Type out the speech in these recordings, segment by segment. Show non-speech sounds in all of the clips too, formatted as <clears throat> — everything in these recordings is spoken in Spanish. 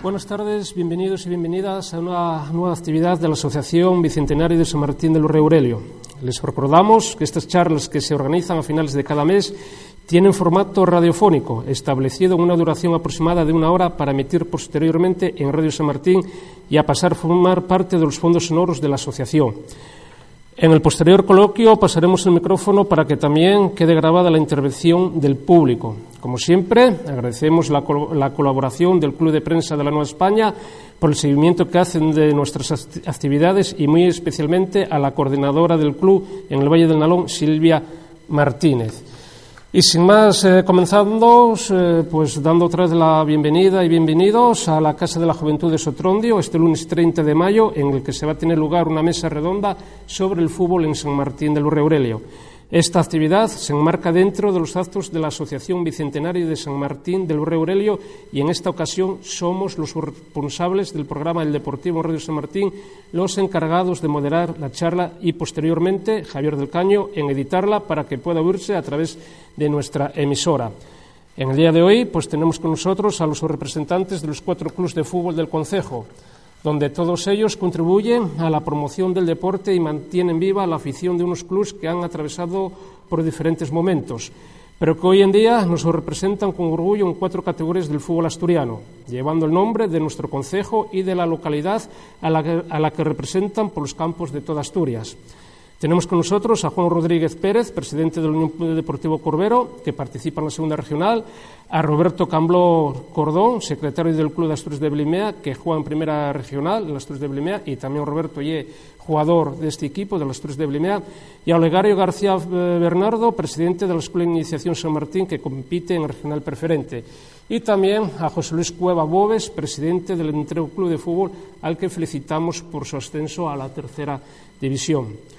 Buenas tardes, bienvenidos y bienvenidas a una nueva actividad de la Asociación Bicentenario de San Martín del Rey Aurelio. Les recordamos que estas charlas que se organizan a finales de cada mes tienen formato radiofónico, establecido en una duración aproximada de una hora para emitir posteriormente en Radio San Martín y a pasar a formar parte de los fondos sonoros de la asociación. En el posterior coloquio pasaremos el micrófono para que también quede grabada la intervención del público. Como siempre, agradecemos la, la, colaboración del Club de Prensa de la Nueva España por el seguimiento que hacen de nuestras actividades y muy especialmente a la coordinadora del club en el Valle del Nalón, Silvia Martínez. Y sin más, eh, comenzando, eh, pues dando otra vez la bienvenida y bienvenidos a la Casa de la Juventud de Sotrondio, este lunes 30 de mayo, en el que se va a tener lugar una mesa redonda sobre el fútbol en San Martín del Urre Aurelio. Esta actividad se enmarca dentro de los actos de la Asociación Bicentenario de San Martín del Urre Aurelio y en esta ocasión somos los responsables del programa El Deportivo Radio San Martín los encargados de moderar la charla y posteriormente Javier del Caño en editarla para que pueda oírse a través de nuestra emisora. En el día de hoy pues tenemos con nosotros a los representantes de los cuatro clubes de fútbol del Concejo donde todos ellos contribuyen a la promoción del deporte y mantienen viva la afición de unos clubes que han atravesado por diferentes momentos, pero que hoy en día nos representan con orgullo en cuatro categorías del fútbol asturiano, llevando el nombre de nuestro concejo y de la localidad a la que, a la que representan por los campos de toda Asturias. Tenemos con nosotros a Juan Rodríguez Pérez, presidente del Unión Deportivo Corbero, que participa en la segunda regional, a Roberto Cambló Cordón, secretario del Club de Asturias de Blimea, que juega en primera regional, en Asturias de Blimea, y también Roberto Ye, jugador de este equipo, de Asturias de Blimea, y a Olegario García eh, Bernardo, presidente de la Escuela de Iniciación San Martín, que compite en regional preferente. Y también a José Luis Cueva Bobes, presidente del Entrego Club de Fútbol, al que felicitamos por su ascenso a la tercera división.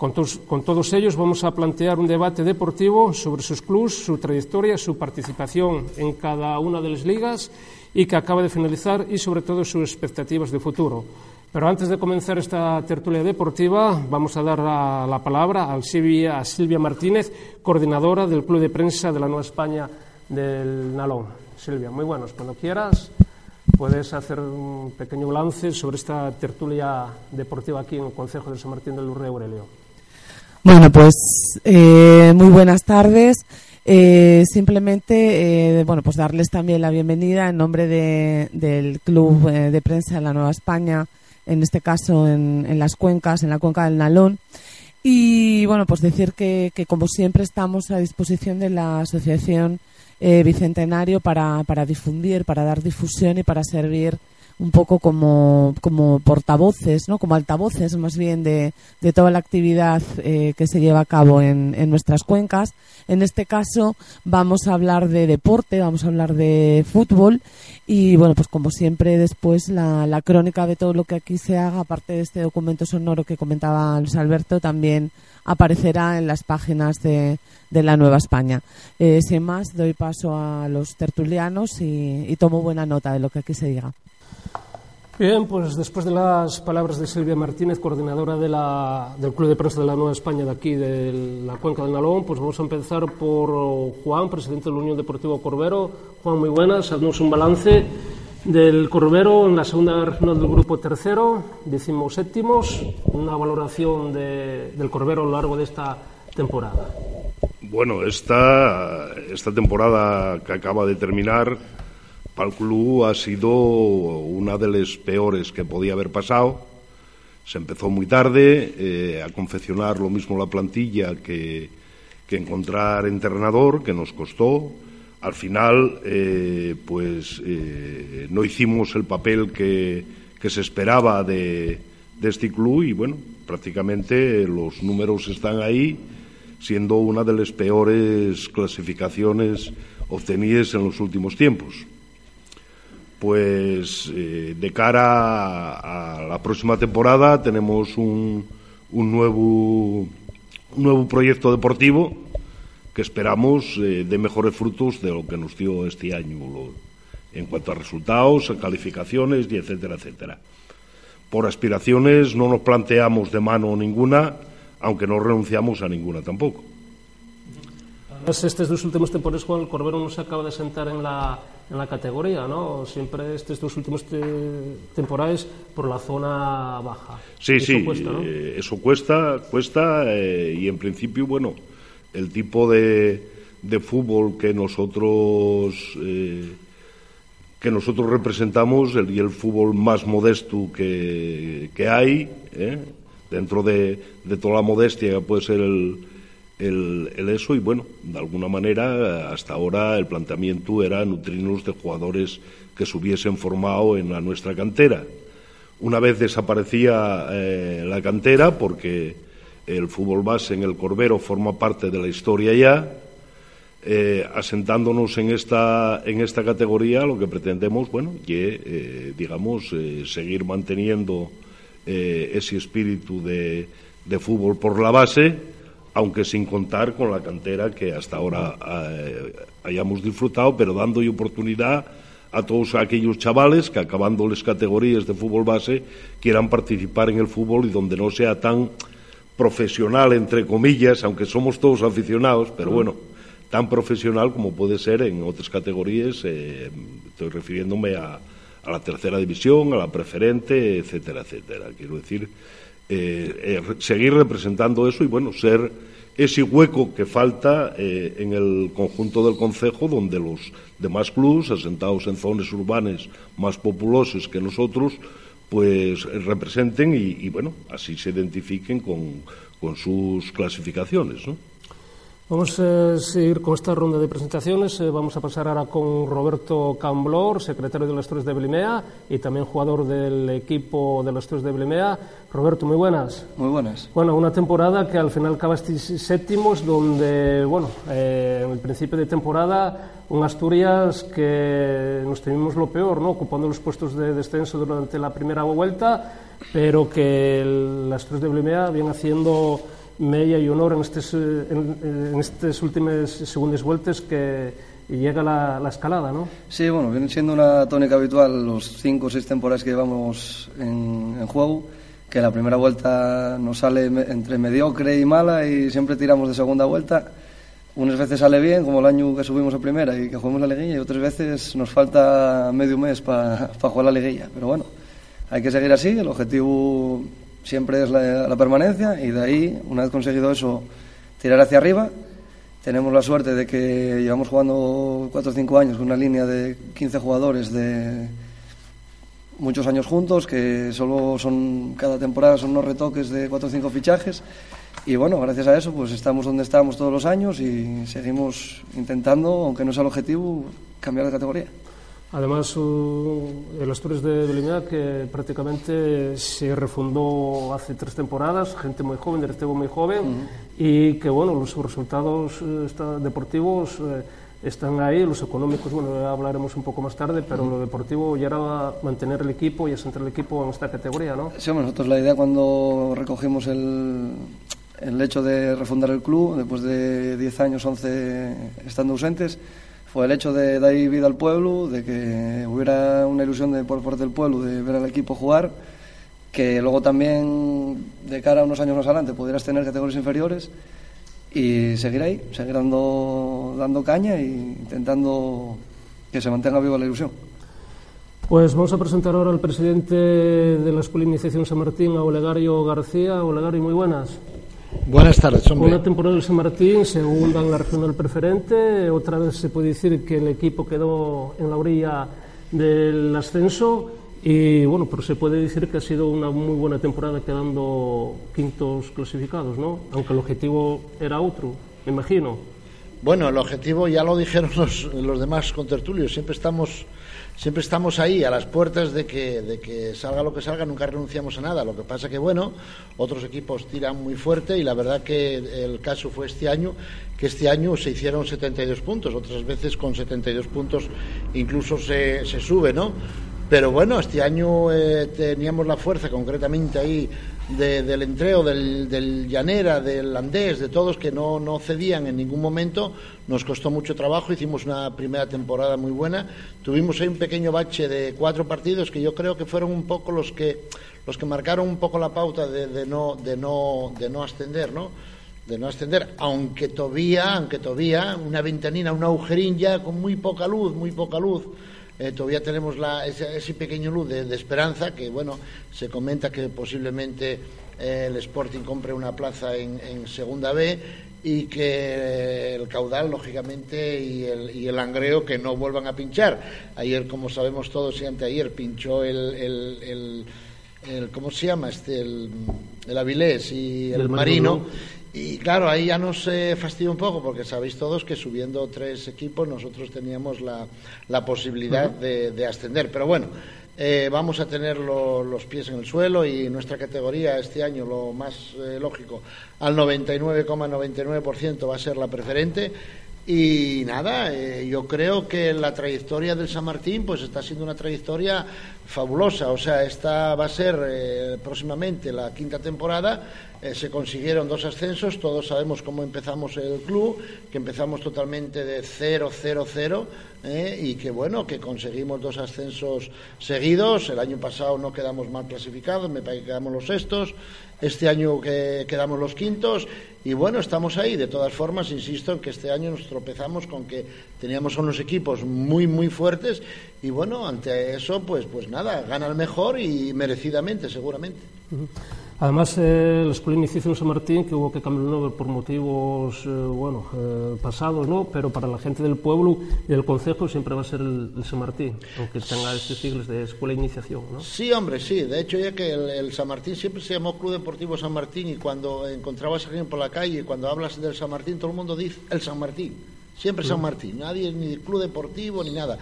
Con todos, ellos vamos a plantear un debate deportivo sobre sus clubes, su trayectoria, su participación en cada una de las ligas y que acaba de finalizar y sobre todo sus expectativas de futuro. Pero antes de comenzar esta tertulia deportiva, vamos a dar la, la palabra a Silvia, Silvia Martínez, coordinadora del Club de Prensa de la Nueva España del Nalón. Silvia, muy buenos. Cuando quieras, puedes hacer un pequeño balance sobre esta tertulia deportiva aquí en el Consejo de San Martín del Urre Aurelio. Bueno, pues eh, muy buenas tardes. Eh, simplemente, eh, bueno, pues darles también la bienvenida en nombre de, del Club eh, de Prensa de la Nueva España, en este caso en, las cuencas, en la cuenca del Nalón. Y bueno, pues decir que, que como siempre estamos a disposición de la Asociación eh, Bicentenario para difundir, para dar difusión y para servir un poco como, como portavoces, ¿no? como altavoces más bien de, de toda la actividad eh, que se lleva a cabo en, en, nuestras cuencas. En este caso vamos a hablar de deporte, vamos a hablar de fútbol y bueno, pues como siempre después la, la crónica de todo lo que aquí se haga, aparte de este documento sonoro que comentaba Luis Alberto, también aparecerá en las páginas de, de la Nueva España. Eh, sin más, doy paso a los tertulianos y, y tomo buena nota de lo que aquí se diga. Bien, pues después de las palabras de Silvia Martínez, coordinadora de la, del Club de Prensa de la Nueva España de aquí, de la Cuenca del Nalón, pues vamos a empezar por Juan, presidente de la Unión Deportivo Corbero. Juan, muy buenas, haznos un balance del Corbero en la segunda regional del grupo tercero, decimos séptimos, una valoración de, del Corbero a lo largo de esta temporada. Bueno, esta temporada que acaba de terminar para el club ha sido una de las peores que podía haber pasado. Se empezó muy tarde eh, a confeccionar lo mismo la plantilla que, que, encontrar entrenador, que nos costó. Al final, eh, pues eh, no hicimos el papel que, que se esperaba de, de este club y bueno, prácticamente los números están ahí, siendo una de las peores clasificaciones obtenidas en los últimos tiempos pues eh, de cara a, la próxima temporada tenemos un, un, nuevo, un nuevo proyecto deportivo que esperamos eh, de mejores frutos de lo que nos dio este año en cuanto a resultados, a calificaciones y etcétera, etcétera. Por aspiraciones no nos planteamos de mano ninguna, aunque no renunciamos a ninguna tampoco. Estes dos últimos temporadas, Juan, el Corbero no se acaba de sentar en la, en la categoría, ¿no? Siempre estos dos últimos te temporadas por la zona baja. Sí, eso sí, cuesta, ¿no? eh, eso cuesta, cuesta eh, y en principio, bueno, el tipo de, de fútbol que nosotros eh, que nosotros representamos el, y el fútbol más modesto que, que hay, ¿eh? dentro de, de, toda la modestia que puede ser el, el, eso, y bueno, de alguna manera, hasta ahora el planteamiento era nutrirnos de jugadores que se hubiesen formado en la nuestra cantera. Una vez desaparecía eh, la cantera, porque el fútbol base en el Corbero forma parte de la historia ya, eh, asentándonos en esta, en esta categoría, lo que pretendemos, bueno, que, eh, digamos, seguir manteniendo ese espíritu de, fútbol por la base, aunque sin contar con la cantera que hasta ahora eh, hayamos disfrutado, pero dando oportunidad a todos aquellos chavales que acabando las categorías de fútbol base quieran participar en el fútbol y donde no sea tan profesional, entre comillas, aunque somos todos aficionados, pero bueno, tan profesional como puede ser en otras categorías, eh, estoy refiriéndome a, a, la tercera división, a la preferente, etcétera, etcétera. Quiero decir, eh, eh, seguir representando eso y, bueno, ser ese hueco que falta eh, en el conjunto del Concejo, donde los demás clubes, asentados en zonas urbanas más populosas que nosotros, pues representen y, y bueno, así se identifiquen con, con sus clasificaciones, ¿no? Vamos a seguir con esta ronda de presentaciones. Eh, vamos a pasar ahora con Roberto Camblor, secretario de las Torres de Blimea y también jugador del equipo de las Torres de Blimea. Roberto, muy buenas. Muy buenas. Bueno, una temporada que al final acabaste séptimos, donde, bueno, eh, en el principio de temporada, un Asturias que nos temimos lo peor, ¿no? Ocupando los puestos de descenso durante la primera vuelta, pero que el, las Torres de Blimea vienen haciendo media y honor en estas, en, en estas últimas segundas vueltas que llega la, la, escalada, ¿no? Sí, bueno, viene siendo una tónica habitual los cinco o seis temporadas que llevamos en, en, juego, que la primera vuelta nos sale entre mediocre y mala y siempre tiramos de segunda vuelta. Unas veces sale bien, como el año que subimos a primera y que jugamos la liguilla, y otras veces nos falta medio mes para pa jugar la liguilla. Pero bueno, hay que seguir así, el objetivo siempre es la, permanencia y de ahí, una vez conseguido eso, tirar hacia arriba. Tenemos la suerte de que llevamos jugando 4 o 5 años con una línea de 15 jugadores de muchos años juntos, que solo son, cada temporada son unos retoques de 4 o 5 fichajes. Y bueno, gracias a eso, pues estamos donde estamos todos los años y seguimos intentando, aunque no sea el objetivo, cambiar de categoría. Además, el Asturias de Belimea, que prácticamente se refundó hace tres temporadas, gente muy joven, directivo muy joven, uh -huh. y que, bueno, los resultados eh, deportivos eh, están ahí, los económicos, bueno, hablaremos un poco más tarde, pero uh -huh. lo deportivo ya era mantener el equipo y asentar el equipo en esta categoría, ¿no? Sí, bueno, nosotros la idea cuando recogimos el, el hecho de refundar el club, después de 10 años, 11 estando ausentes, fue el hecho de dar vida al pueblo, de que hubiera una ilusión de, por parte del pueblo de ver al equipo jugar, que luego también de cara a unos años más adelante pudieras tener categorías inferiores y seguir ahí, seguir dando, dando caña e intentando que se mantenga viva la ilusión. Pues vamos a presentar ahora al presidente de la Escuela de Iniciación San Martín, a Olegario García. Olegario, muy buenas. Buenas tardes, hombre. Una temporada del San Martín, segunda en la regional preferente. Otra vez se puede decir que el equipo quedó en la orilla del ascenso. Y bueno, pero se puede decir que ha sido una muy buena temporada quedando quintos clasificados, ¿no? Aunque el objetivo era otro, me imagino. Bueno, el objetivo ya lo dijeron los, los demás contertulios. Siempre estamos siempre estamos ahí a las puertas de que, de que salga lo que salga, nunca renunciamos a nada. Lo que pasa que, bueno, otros equipos tiran muy fuerte y la verdad que el caso fue este año, que este año se hicieron 72 puntos, otras veces con 72 puntos incluso se, se sube, ¿no? Pero bueno, este año eh, teníamos la fuerza concretamente ahí de, del entreo, del, Llanera, del Andés, de todos que no, no, cedían en ningún momento. Nos costó mucho trabajo, hicimos una primera temporada muy buena. Tuvimos ahí un pequeño bache de cuatro partidos que yo creo que fueron un poco los que, los que marcaron un poco la pauta de, no, de, no, de no ascender, ¿no? de no ascender, aunque todavía, aunque todavía una ventanina, un agujerín ya con muy poca luz, muy poca luz. Eh, todavía tenemos la, ese, ese pequeño luz de, de, esperanza que, bueno, se comenta que posiblemente eh, el Sporting compre una plaza en, en, Segunda B y que el caudal, lógicamente, y el, y el angreo que no vuelvan a pinchar. Ayer, como sabemos todos, y anteayer pinchó el, el, el el, ¿cómo se llama? Este, el, el Avilés y el, el Marino. Marino. Y claro, ahí ya nos eh, fastidia un poco porque sabéis todos que subiendo tres equipos nosotros teníamos la, la posibilidad uh -huh. de, de, ascender. Pero bueno, eh, vamos a tener lo, los pies en el suelo y nuestra categoría este año, lo más eh, lógico, al 99,99% ,99 va a ser la preferente. Y nada, eh, yo creo que la trayectoria del San Martín pues está siendo una trayectoria fabulosa. O sea, esta va a ser eh, próximamente la quinta temporada. Eh, se consiguieron dos ascensos. Todos sabemos cómo empezamos el club, que empezamos totalmente de 0-0-0 y que bueno, que conseguimos dos ascensos seguidos. El año pasado no quedamos mal clasificados, me parece que quedamos los sextos. Este año que quedamos los quintos y bueno, estamos ahí. De todas formas, insisto en que este año nos tropezamos con que teníamos unos equipos muy, muy fuertes y bueno, ante eso, pues, pues nada, gana el mejor y merecidamente, seguramente. Uh -huh. Además, eh, la Escuela Iniciación San Martín, que hubo que cambiar el nombre por motivos eh, bueno, eh, pasados, ¿no? pero para la gente del pueblo y del concejo siempre va a ser el, el San Martín, aunque tenga estos siglos de Escuela Iniciación. ¿no? Sí, hombre, sí. De hecho, ya que el, el, San Martín siempre se llamó Club Deportivo San Martín y cuando encontrabas a alguien por la calle, cuando hablas del San Martín, todo el mundo dice el San Martín. Siempre San Martín. Nadie, ni Club Deportivo, ni nada.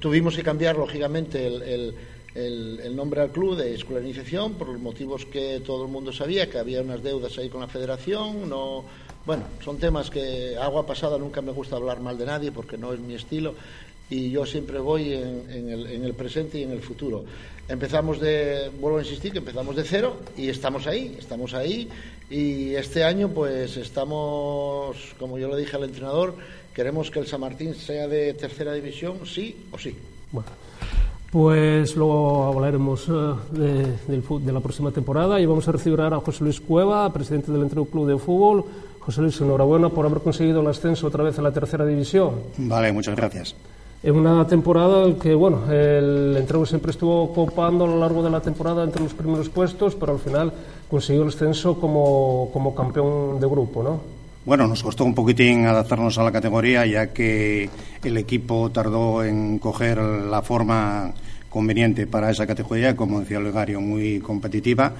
Tuvimos que cambiar, lógicamente, el, el nombre al club de escolarización por los motivos que todo el mundo sabía, que había unas deudas ahí con la federación, no, bueno, son temas que agua pasada nunca me gusta hablar mal de nadie porque no es mi estilo y yo siempre voy en, en, el, en el presente y en el futuro. Empezamos de, vuelvo a insistir, que empezamos de cero y estamos ahí, estamos ahí y este año pues estamos, como yo le dije al entrenador, queremos que el San Martín sea de tercera división, sí o sí. Bueno. Pues luego hablaremos uh, de, de, de, la próxima temporada y vamos a recibir ahora a José Luis Cueva, presidente del Entreno Club de Fútbol. José Luis, enhorabuena por haber conseguido el ascenso otra vez a la tercera división. Vale, muchas gracias. En una temporada que, bueno, el Entreno siempre estuvo copando a lo largo de la temporada entre los primeros puestos, pero al final consiguió el ascenso como, como campeón de grupo, ¿no? Bueno, nos costó un poquitín adaptarnos a la categoría, ya que el equipo tardó en coger la forma conveniente para esa categoría, como decía Legario, muy competitiva,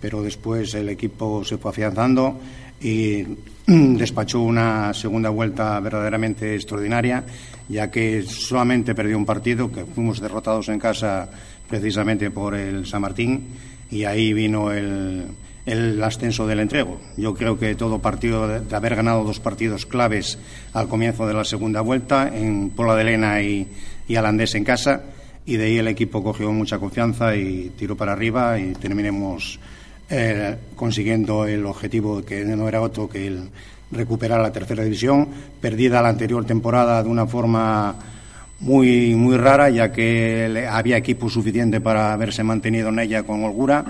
pero después el equipo se fue afianzando y <clears throat> despachó una segunda vuelta verdaderamente extraordinaria, ya que solamente perdió un partido, que fuimos derrotados en casa precisamente por el San Martín, y ahí vino el, el ascenso del entrego. Yo creo que todo partido, de, haber ganado dos partidos claves al comienzo de la segunda vuelta, en Pola de Lena y, y Alandés en casa, y de ahí el equipo cogió mucha confianza y tiró para arriba y terminemos eh, consiguiendo el objetivo que no era otro que el recuperar la tercera división, perdida la anterior temporada de una forma muy, muy rara, ya que había equipo suficiente para haberse mantenido en ella con holgura.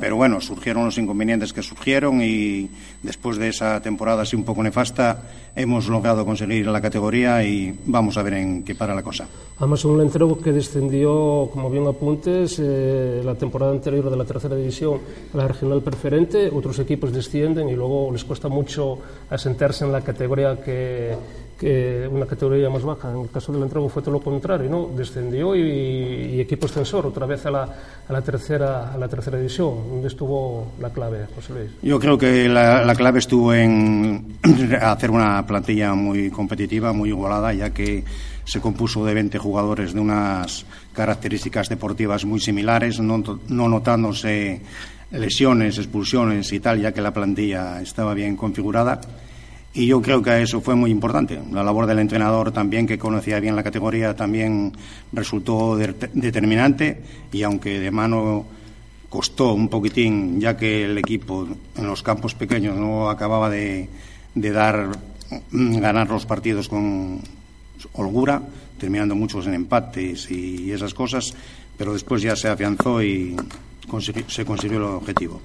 Pero bueno, surgieron los inconvenientes que surgieron y después de esa temporada así un poco nefasta, hemos logrado conseguir la categoría y vamos a ver en qué para la cosa. Además, un entrego que descendió, como bien apuntes, eh, la temporada anterior de la tercera división a la regional preferente, otros equipos descienden y luego les cuesta mucho asentarse en la categoría que una categoría más baja. En el caso del entrego fue todo lo contrario, ¿no? Descendió y, equipo extensor otra vez a la, a la, tercera, a la tercera división. ¿Dónde estuvo la clave, José Luis? Yo creo que la, la clave estuvo en <clears throat> hacer una plantilla muy competitiva, muy igualada, ya que se compuso de 20 jugadores de unas características deportivas muy similares, no notándose lesiones, expulsiones y tal, ya que la plantilla estaba bien configurada y yo creo que eso fue muy importante. La labor del entrenador también, que conocía bien la categoría, también resultó de determinante y aunque de mano costó un poquitín, ya que el equipo en los campos pequeños no acababa de, dar ganar los partidos con holgura, terminando muchos en empates y esas cosas, pero después ya se afianzó y se consiguió el objetivo.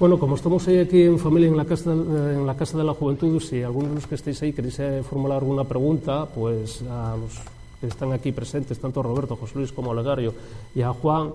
Bueno, como estamos hoy aquí en familia en la Casa, en la, casa de la Juventud, si alguno de los que estéis ahí queréis eh, formular alguna pregunta, pues a los que están aquí presentes, tanto Roberto, José Luis como a Legario y a Juan,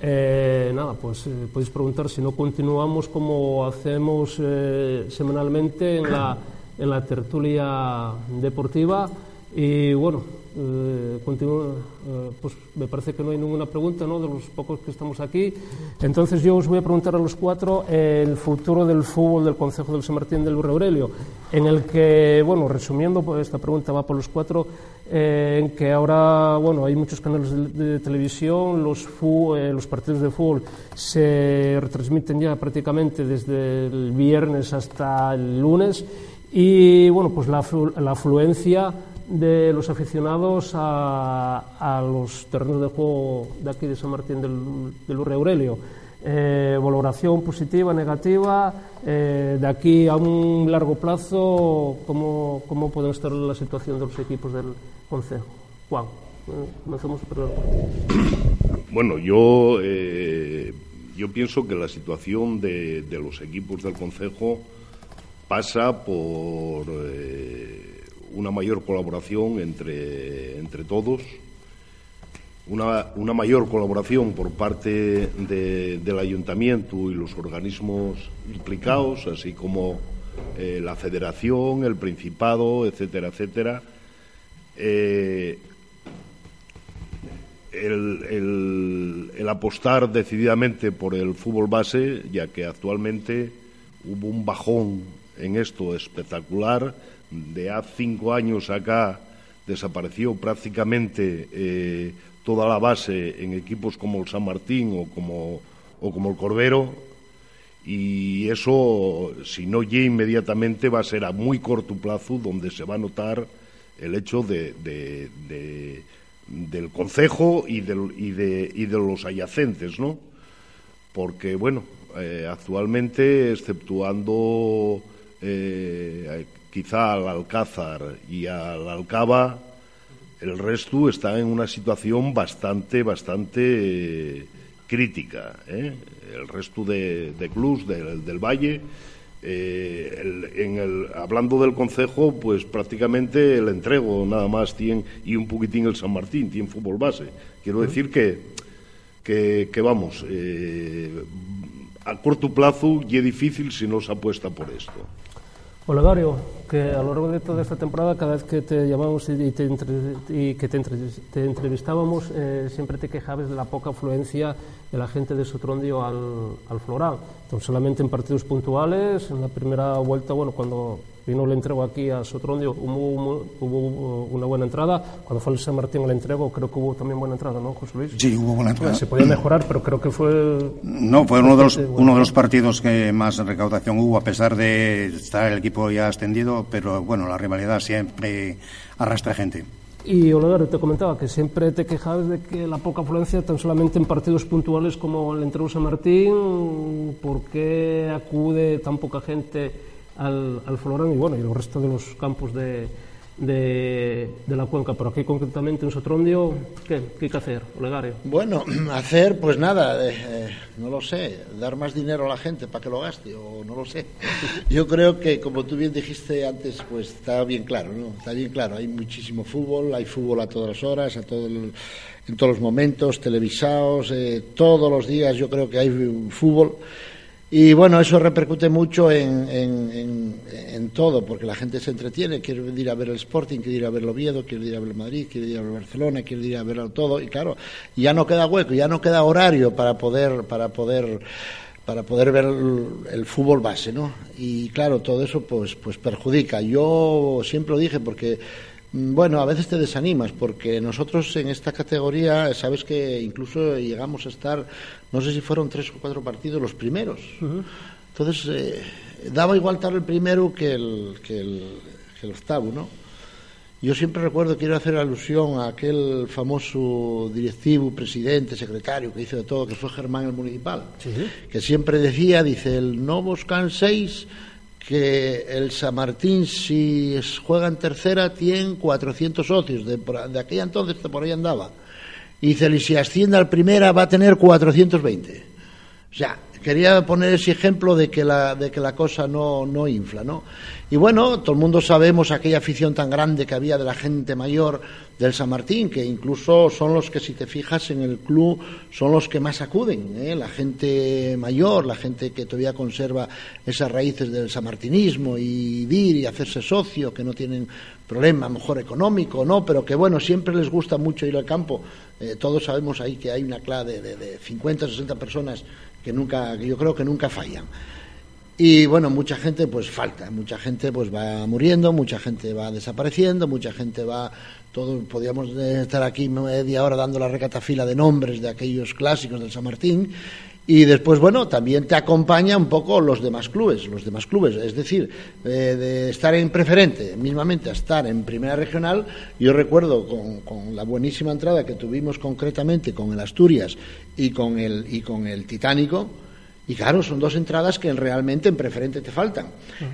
eh, nada, pues eh, podéis preguntar si no continuamos como hacemos eh, semanalmente en la, en la tertulia deportiva. Y bueno, eh, continúa, eh, pues me parece que no hay ninguna pregunta ¿no? de los pocos que estamos aquí. Entonces yo os voy a preguntar a los cuatro el futuro del fútbol del Consejo del San Martín del Aurelio, en el que, bueno, resumiendo, pues esta pregunta va por los cuatro, eh, en que ahora, bueno, hay muchos canales de, televisión, los, fu, los partidos de fútbol se retransmiten ya prácticamente desde el viernes hasta el lunes y, bueno, pues la, la afluencia de los aficionados a, a, los terrenos de juego de aquí de San Martín del, del Urre Aurelio. Eh, valoración positiva, negativa, eh, de aquí a un largo plazo, ¿cómo, ¿cómo puede estar la situación de los equipos del Consejo? Juan, eh, comencemos por Bueno, yo, eh, yo pienso que la situación de, de los equipos del Consejo pasa por eh, una mayor colaboración entre, entre todos, una, una, mayor colaboración por parte de, del ayuntamiento y los organismos implicados, así como eh, la federación, el principado, etcétera, etcétera. Eh, el, el, el, apostar decididamente por el fútbol base, ya que actualmente hubo un bajón en esto espectacular. De hace cinco años acá desapareció prácticamente eh, toda la base en equipos como el San Martín o como, o como el Corbero. Y eso, si no llega inmediatamente, va a ser a muy corto plazo donde se va a notar el hecho de, de, de del concejo y, del, y, de, y de los adyacentes, ¿no? Porque, bueno, eh, actualmente, exceptuando eh, quizá al Alcázar y al Alcaba, el resto está en una situación bastante, bastante eh, crítica. ¿eh? El resto de, de clubs del, del Valle. Eh, el, en el, hablando del Consejo, pues prácticamente el entrego nada más tiene, y un poquitín el San Martín, tiene fútbol base. Quiero decir que, que, que vamos, a corto plazo y es difícil si no se apuesta por esto. Olegario, que a lo largo de toda esta temporada, cada vez que te llamamos y, te, y que te, te entrevistábamos, eh, siempre te quejabas de la poca afluencia de la gente de Sotrondio al, al Floral. Entonces, solamente en partidos puntuales, en la primera vuelta, bueno, cuando vino el entrego aquí a Sotrondio, hubo, hubo, una buena entrada. Cuando fue el San Martín el entrego, creo que hubo también buena entrada, ¿no, José Luis? Sí, hubo buena entrada. Se podía mejorar, pero creo que fue. No, fue uno de los, uno de los partidos que más recaudación hubo, a pesar de estar el equipo ya extendido, pero bueno, la rivalidad siempre arrastra gente. Y Olegario te comentaba que siempre te quejabas de que la poca afluencia, tan solamente en partidos puntuales como el entrego San Martín, ¿por qué acude tan poca gente al, al Florán y bueno, y el resto de los campos de, de, de, la cuenca, pero aquí concretamente en Sotrondio, ¿qué, qué hay que hacer, Olegario? Bueno, <clears throat> hacer, pues nada, eh, no lo sé, dar más dinero a la gente para que lo gaste, o no lo sé. <laughs> Yo creo que, como tú bien dijiste antes, pues está bien claro, ¿no? Está bien claro, hay muchísimo fútbol, hay fútbol a todas las horas, a todo el, en todos los momentos, televisados, eh, todos los días yo creo que hay fútbol. Y bueno, eso repercute mucho en, en, en, todo, porque la gente se entretiene, quiere ir a ver el Sporting, quiere ir a ver el Oviedo, quiere ir a ver el Madrid, quiere ir a ver el Barcelona, quiere ir a ver todo, y claro, ya no queda hueco, ya no queda horario para poder, para poder, para poder ver el, el fútbol base, ¿no? Y claro, todo eso pues, pues perjudica. Yo siempre lo dije porque bueno, a veces te desanimas porque nosotros en esta categoría, sabes que incluso llegamos a estar, no sé si fueron tres o cuatro partidos los primeros. Uh -huh. Entonces, eh, daba igual estar el primero que el, que el, que el octavo, ¿no? Yo siempre recuerdo, quiero hacer alusión a aquel famoso directivo, presidente, secretario que hizo de todo, que fue Germán el Municipal, -huh. que siempre decía, dice, el no vos canséis que el San Martín, si juega en tercera, tiene 400 socios. De, de aquella entonces, por ahí andaba. Y dice, y si asciende al primera, va a tener 420. O sea, quería poner ese ejemplo de que la, de que la cosa no, no infla, ¿no? Y bueno, todo el mundo sabemos aquella afición tan grande que había de la gente mayor del San Martín, que incluso son los que, si te fijas en el club, son los que más acuden, ¿eh? la gente mayor, la gente que todavía conserva esas raíces del sanmartinismo y ir y hacerse socio, que no tienen problema, mejor económico, ¿no? Pero que bueno, siempre les gusta mucho ir al campo. Eh, todos sabemos ahí que hay una clase de, de, de 50, 60 personas que nunca, yo creo que nunca fallan. Y bueno, mucha gente pues falta, mucha gente pues va muriendo, mucha gente va desapareciendo, mucha gente va, todos podríamos estar aquí media hora dando la recatafila de nombres de aquellos clásicos del San Martín y después, bueno, también te acompaña un poco los demás clubes, los demás clubes. Es decir, eh, de estar en preferente, mismamente a estar en primera regional, yo recuerdo con, con, la buenísima entrada que tuvimos concretamente con el Asturias y con el, y con el Titánico, y claro, son dos entradas que realmente en preferente te faltan.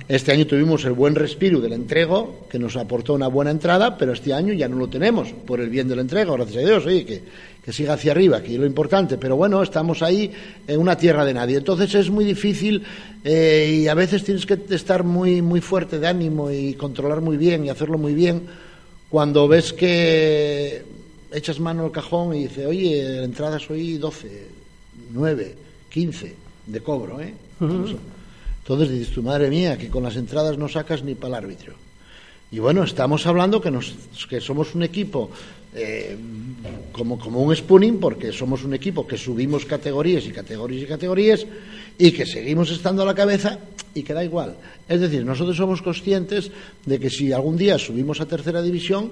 Este año tuvimos el buen respiro del entrego, que nos aportó una buena entrada, pero este año ya no lo tenemos, por el bien del entrego, gracias a Dios, oye, que, que siga hacia arriba, que es lo importante. Pero bueno, estamos ahí en una tierra de nadie. Entonces es muy difícil eh, y a veces tienes que estar muy, muy fuerte de ánimo y controlar muy bien y hacerlo muy bien cuando ves que echas mano al cajón y dices, oye, la entrada soy 12, 9, 15 de cobro, ¿eh? Uh -huh. Entonces dices, tu madre mía, que con las entradas no sacas ni para el árbitro. Y bueno, estamos hablando que, nos, que somos un equipo eh, como, como un spooning, porque somos un equipo que subimos categorías y categorías y categorías y que seguimos estando a la cabeza y que da igual. Es decir, nosotros somos conscientes de que si algún día subimos a tercera división,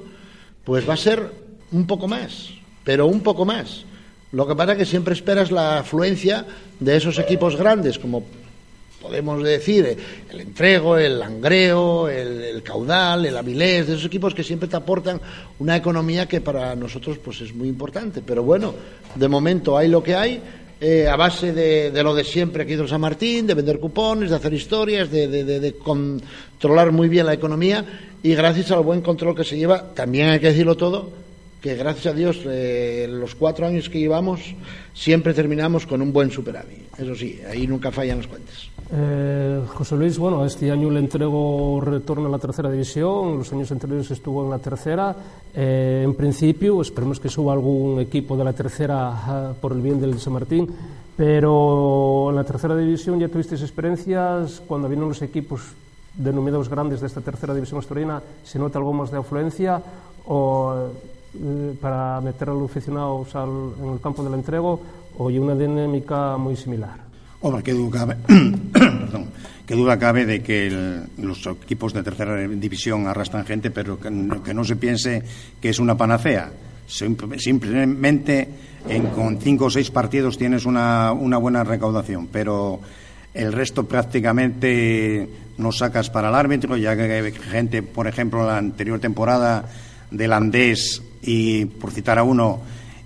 pues va a ser un poco más, pero un poco más. Lo que pasa es que siempre esperas la afluencia de esos equipos grandes, como podemos decir el Entrego, el Langreo, el, Caudal, el Avilés, de esos equipos que siempre te aportan una economía que para nosotros pues es muy importante. Pero bueno, de momento hay lo que hay. Eh, a base de, lo de siempre aquí en San Martín, de vender cupones, de hacer historias, de, controlar muy bien la economía y gracias al buen control que se lleva, también hay que decirlo todo, que gracias a Dios eh, los cuatro años que llevamos siempre terminamos con un buen superávit. Eso sí, ahí nunca fallan las cuentas. Eh, José Luis, bueno, este año le entrego retorno a la tercera división, los años anteriores estuvo en la tercera. Eh, en principio, esperemos que suba algún equipo de la tercera uh, por el bien del San Martín, pero en la tercera división ya tuvisteis experiencias cuando vienen los equipos denominados grandes de esta tercera división asturiana, ¿se nota algo más de afluencia o eh, para meter a los aficionados al, en el campo del entrego o hay una dinámica muy similar? Hombre, qué duda cabe, <coughs> perdón, duda cabe de que los equipos de tercera división arrastran gente, pero que, que no se piense que es una panacea. Simplemente en, con cinco o seis partidos tienes una, una buena recaudación, pero el resto prácticamente no sacas para el árbitro, ya que hay gente, por ejemplo, la anterior temporada del Andés y, por citar a uno,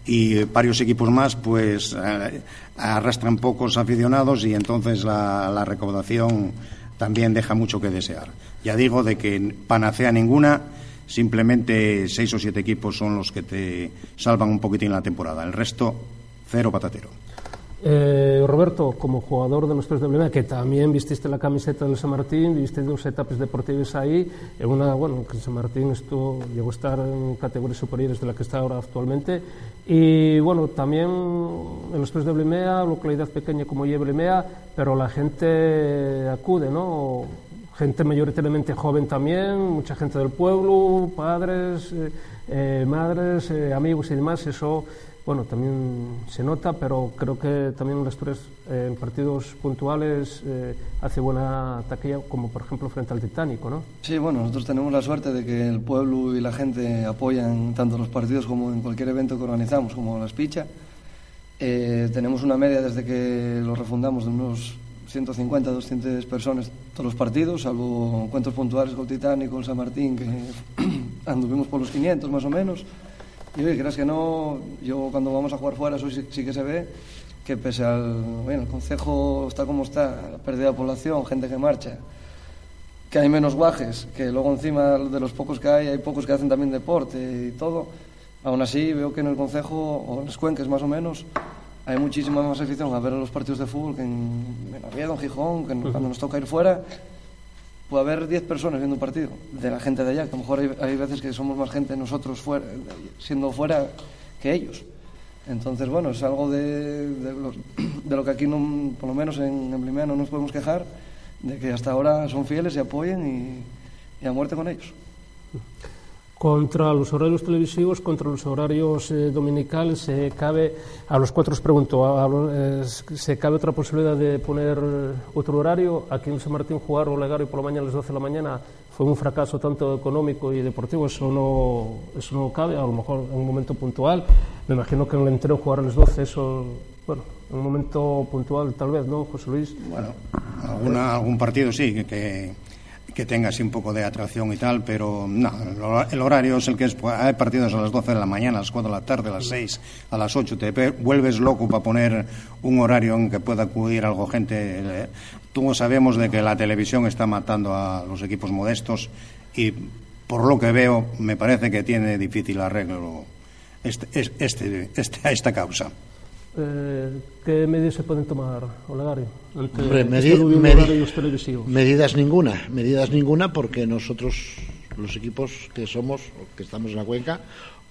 y varios equipos más, pues eh, arrastran pocos aficionados y entonces la, recaudación también deja mucho que desear. Ya digo de que panacea ninguna, simplemente seis o siete equipos son los que te salvan un poquitín la temporada. El resto, cero patatero. Eh, Roberto, como jugador de los tres de que también vististe la camiseta del San Martín, viste dos etapas deportivas ahí, en una, bueno, que San Martín estuvo, llegó a estar en categorías superiores de la que está ahora actualmente, y bueno, también en los tres de Blimea, localidad pequeña como Blimea, pero la gente acude, ¿no? Gente mayoritariamente joven también, mucha gente del pueblo, padres, eh, eh, madres, eh, amigos y demás, eso bueno, también se nota, pero creo que también en Asturias eh, en partidos puntuales eh, hace buena taquilla, como por ejemplo frente al Titánico, ¿no? Sí, bueno, nosotros tenemos la suerte de que el pueblo y la gente apoyan tanto los partidos como en cualquier evento que organizamos, como las pichas. Eh, tenemos una media desde que lo refundamos de unos 150, 200 personas todos los partidos, salvo encuentros puntuales con el Titánico, el San Martín, que <clears throat> anduvimos por los 500 más o menos. Y oye, creas que no, yo cuando vamos a jugar fuera eso sí, sí que se ve que pese al, bueno, el concejo está como está, la pérdida de población, gente que marcha, que hay menos guajes, que luego encima de los pocos que hay, hay pocos que hacen también deporte y todo, aún así veo que en el concejo, o en las cuencas más o menos, hay muchísima más afición a ver los partidos de fútbol que en, en Oviedo, en Gijón, que cuando nos toca ir fuera puede haber 10 personas viendo un partido de la gente de allá, que a lo mejor hay, hay veces que somos más gente nosotros fuera, siendo fuera que ellos. Entonces, bueno, es algo de, de, de lo que aquí, no, por lo menos en, en Blimea, no nos podemos quejar, de que hasta ahora son fieles y apoyen y, y a muerte con ellos. Contra los horarios televisivos, contra los horarios eh, dominicales, se cabe, a los cuatro os pregunto, eh, ¿se cabe otra posibilidad de poner otro horario? Aquí en San Martín jugar o Legario por la mañana a las 12 de la mañana fue un fracaso tanto económico y deportivo, eso no, eso no cabe, a lo mejor en un momento puntual. Me imagino que en el entero jugar a las 12, eso, bueno, en un momento puntual tal vez, ¿no, José Luis? Bueno, alguna, algún partido sí, que que tenga así un poco de atracción y tal, pero no, el horario es el que es. Hay partidos a las 12 de la mañana, a las 4 de la tarde, a las 6, a las 8. Te vuelves loco para poner un horario en que pueda acudir algo gente. Todos sabemos de que la televisión está matando a los equipos modestos y por lo que veo me parece que tiene difícil arreglo este, este, este, esta causa. Eh, ¿Qué medidas se pueden tomar, Olegario? Ante Hombre, medi este medi televisivos? medidas ninguna, medidas ninguna porque nosotros, los equipos que somos, que estamos en la cuenca,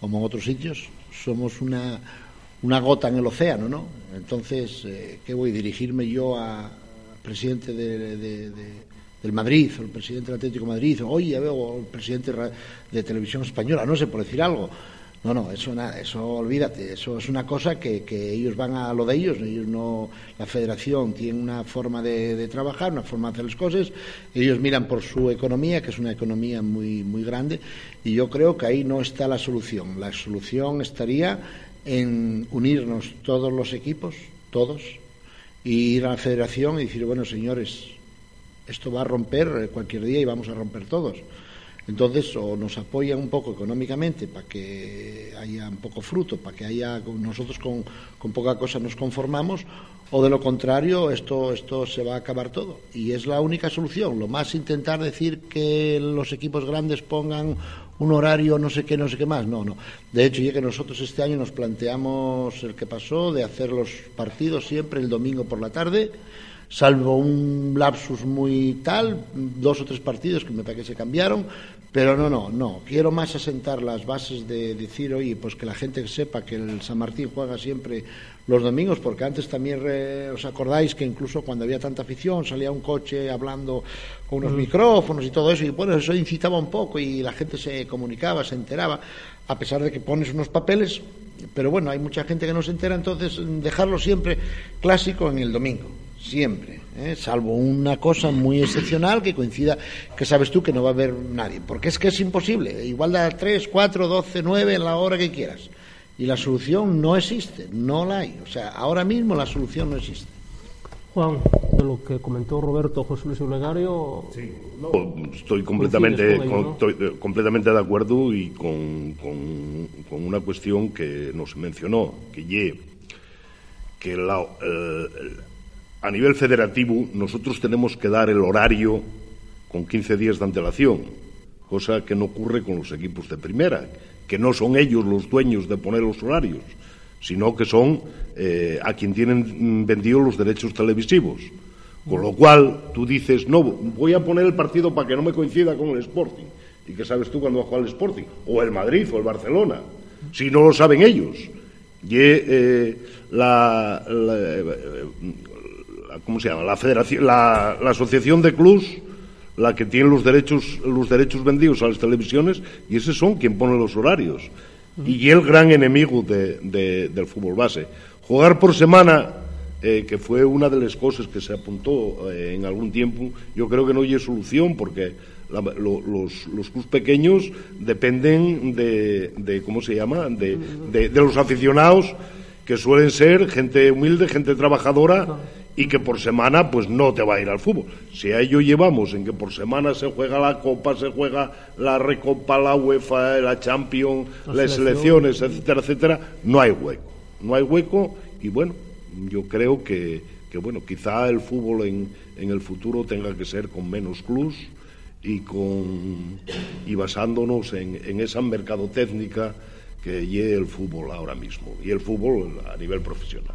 como en otros sitios, somos una, una gota en el océano, ¿no? Entonces, eh, ¿qué voy a dirigirme yo al presidente de, de, de, del Madrid, o el presidente del Atlético de Madrid, oye, o el presidente de Televisión Española, no sé, por decir algo? No, no, eso nada, eso olvídate, eso es una cosa que, que, ellos van a lo de ellos, ellos no, la federación tiene una forma de, de, trabajar, una forma de hacer las cosas, ellos miran por su economía, que es una economía muy, muy grande, y yo creo que ahí no está la solución. La solución estaría en unirnos todos los equipos, todos, y ir a la federación y decir, bueno, señores, esto va a romper cualquier día y vamos a romper todos. Entonces, o nos apoyan un poco económicamente para que haya un poco fruto, para que haya nosotros con, con, poca cosa nos conformamos, o de lo contrario, esto, esto se va a acabar todo. Y es la única solución. Lo más intentar decir que los equipos grandes pongan un horario, no sé qué, no sé qué más. No, no. De hecho, ya que nosotros este año nos planteamos el que pasó de hacer los partidos siempre el domingo por la tarde salvo un lapsus muy tal, dos o tres partidos que me parece que se cambiaron, pero no, no, no. Quiero más asentar las bases de decir, oye, pues que la gente sepa que el San Martín juega siempre los domingos, porque antes también re, os acordáis que incluso cuando había tanta afición salía un coche hablando con unos mm. micrófonos y todo eso, y bueno, eso incitaba un poco y la gente se comunicaba, se enteraba, a pesar de que pones unos papeles, pero bueno, hay mucha gente que no se entera, entonces dejarlo siempre clásico en el domingo siempre, ¿eh? salvo una cosa muy excepcional que coincida, que sabes tú que no va a haber nadie, porque es que es imposible, igual da 3, 4, 12, 9 en la hora que quieras, y la solución no existe, no la hay, o sea, ahora mismo la solución no existe. Juan, de lo que comentó Roberto José Luis Olegario. Sí, no, estoy completamente, ello, ¿no? estoy eh, completamente de acuerdo y con, con, con, una cuestión que nos mencionó, que, ye, que la, eh, a nivel federativo nosotros tenemos que dar el horario con 15 días de antelación, cosa que no ocurre con los equipos de primera, que no son ellos los dueños de poner los horarios, sino que son eh, a quien tienen vendidos los derechos televisivos. Con lo cual, tú dices, no, voy a poner el partido para que no me coincida con el Sporting. ¿Y qué sabes tú cuando va a jugar el Sporting? O el Madrid o el Barcelona. Si no lo saben ellos. Y eh, la, la, ¿cómo se llama? La federación, la, la asociación de clubs, la que tiene los derechos, los derechos vendidos a las televisiones, y esos son quien pone los horarios. Y el gran enemigo de, de, del fútbol base. Jugar por semana, eh, que fue una de las cosas que se apuntó eh, en algún tiempo, yo creo que no hay solución porque la, lo, los, los clubes pequeños dependen de, de ¿cómo se llama?, de, de, de los aficionados que suelen ser gente humilde, gente trabajadora y que por semana pues no te va a ir al fútbol. Si a ello llevamos en que por semana se juega la Copa, se juega la Recopa, la UEFA, la Champions, la las selecciones, etcétera, etcétera, no hay hueco. No hay hueco y bueno, yo creo que, que bueno, quizá el fútbol en, en el futuro tenga que ser con menos clubs y, con, y basándonos en, en esa mercadotécnica que lleve el fútbol ahora mismo y el fútbol a nivel profesional.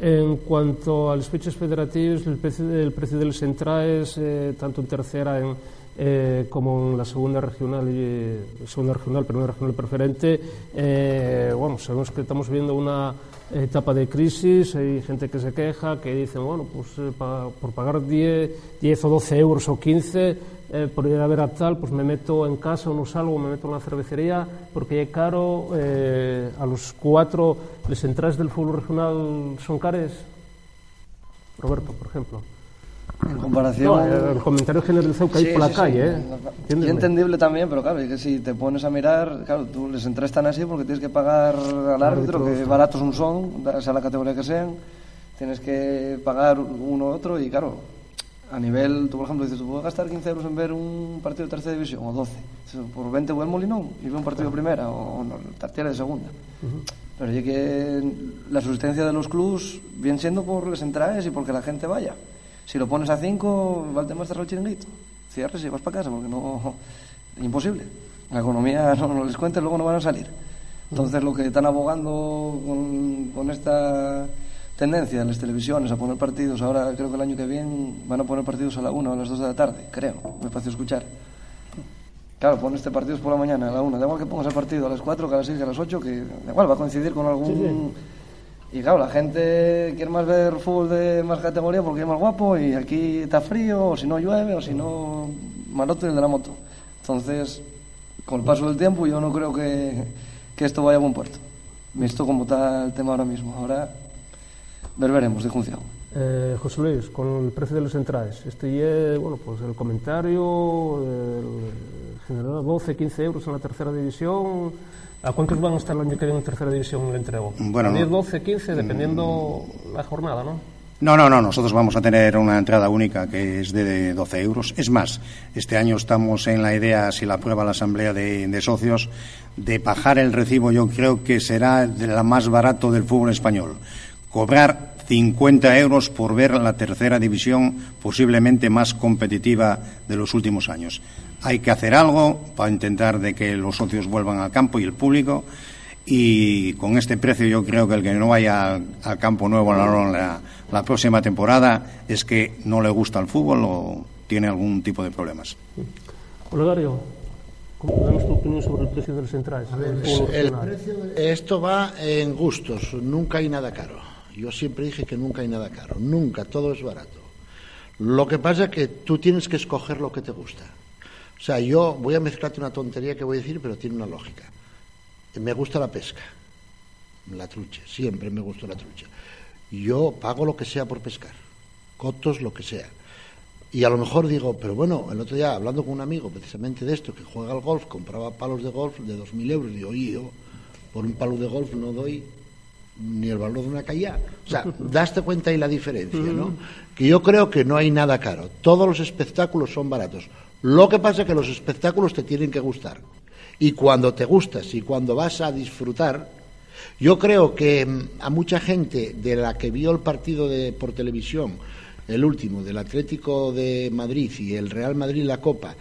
En cuanto a los fechos federativos, el precio, el precio de los entraes, eh, tanto en tercera en, eh, como en la segunda regional, y, segunda regional, primera regional preferente, eh, bueno, sabemos que estamos viendo una etapa de crisis, hay gente que se queja, que dicen, bueno, pues eh, pa, por pagar 10, 10 o 12 euros o 15 eh, por ir a ver a tal, pues me meto en casa o no salgo, me meto en la cervecería, porque es caro, eh, a los cuatro, ¿les entradas del fútbol regional son cares? Roberto, por ejemplo. En comparación. No, el comentario generalizado que hay Sí, por la sí, calle, sí. ¿eh? Y entendible también, pero claro, es que si te pones a mirar, claro, tú les entras tan así porque tienes que pagar al árbitro, que baratos no son, sea la categoría que sean, tienes que pagar uno u otro y claro, a nivel, tú por ejemplo dices, tú puedes gastar 15 euros en ver un partido de tercera división o 12, Dices, por 20 voy al Molinón y veo un partido de primera o no, tercera de segunda. Pero ya que la subsistencia de los clubs viene siendo por las entradas y porque la gente vaya. Si lo pones a 5, va el tema de cerrar el chiringuito. Cierres y vas para casa porque no. Imposible. La economía <laughs> no, no les cuentes, luego no van a salir. Entonces, lo que están abogando con, con esta tendencia en las televisiones a poner partidos, ahora creo que el año que viene van a poner partidos a la 1 o a las 2 de la tarde, creo, me pareció escuchar. Claro, pones este partido por la mañana a la 1, da igual que pongas el partido a las 4, que a las 6, que a las 8, que da igual, va a coincidir con algún. Y claro, la gente quiere más ver fútbol de más categoría porque es más guapo y aquí está frío, o si no llueve, o si no, malote el de la moto. Entonces, con el paso del tiempo, yo no creo que, que esto vaya a buen puerto. Visto como está el tema ahora mismo. Ahora, ver, veremos de función. Eh, José Luis, con el precio de los entradas, este es, bueno, pues el comentario, el general 12, 15 euros en la tercera división. ¿A cuántos van a estar el año que viene en tercera división el entrego? Bueno, no. 10, 12, 15, dependiendo la jornada, ¿no? No, no, no, nosotros vamos a tener una entrada única que es de 12 euros. Es más, este año estamos en la idea, si la aprueba la Asamblea de, de Socios, de bajar el recibo, yo creo que será de la más barato del fútbol español. Cobrar 50 euros por ver la tercera división posiblemente más competitiva de los últimos años. Hay que hacer algo para intentar de que los socios vuelvan al campo y el público y con este precio yo creo que el que no vaya al, al campo nuevo la, la, la próxima temporada es que no le gusta el fútbol o tiene algún tipo de problemas. Olegario, ¿cómo danos tu opinión sobre el precio de los entradas? El precio de- esto va en gustos, nunca hay nada caro. Yo siempre dije que nunca hay nada caro, nunca, todo es barato. Lo que pasa es que tú tienes que escoger lo que te gusta. O sea, yo voy a mezclarte una tontería que voy a decir, pero tiene una lógica. Me gusta la pesca, la trucha, siempre me gustó la trucha. Yo pago lo que sea por pescar, cotos, lo que sea. Y a lo mejor digo, pero bueno, el otro día hablando con un amigo precisamente de esto, que juega al golf, compraba palos de golf de 2.000 euros, digo, oye, yo por un palo de golf no doy ni el valor de una calle. O sea, <laughs> daste cuenta ahí la diferencia, ¿no? Que yo creo que no hay nada caro. Todos los espectáculos son baratos. Lo que pasa es que los espectáculos te tienen que gustar. Y cuando te gustas y cuando vas a disfrutar, yo creo que mm, a mucha gente de la que vio el partido de, por televisión, el último, del Atlético de Madrid y el Real Madrid la Copa,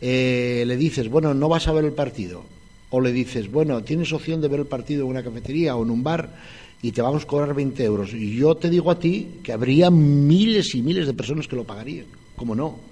eh, le dices, bueno, no vas a ver el partido. O le dices, bueno, tienes opción de ver el partido en una cafetería o en un bar y te vamos a cobrar 20 euros. Y yo te digo a ti que habría miles y miles de personas que lo pagarían. ¿Cómo no?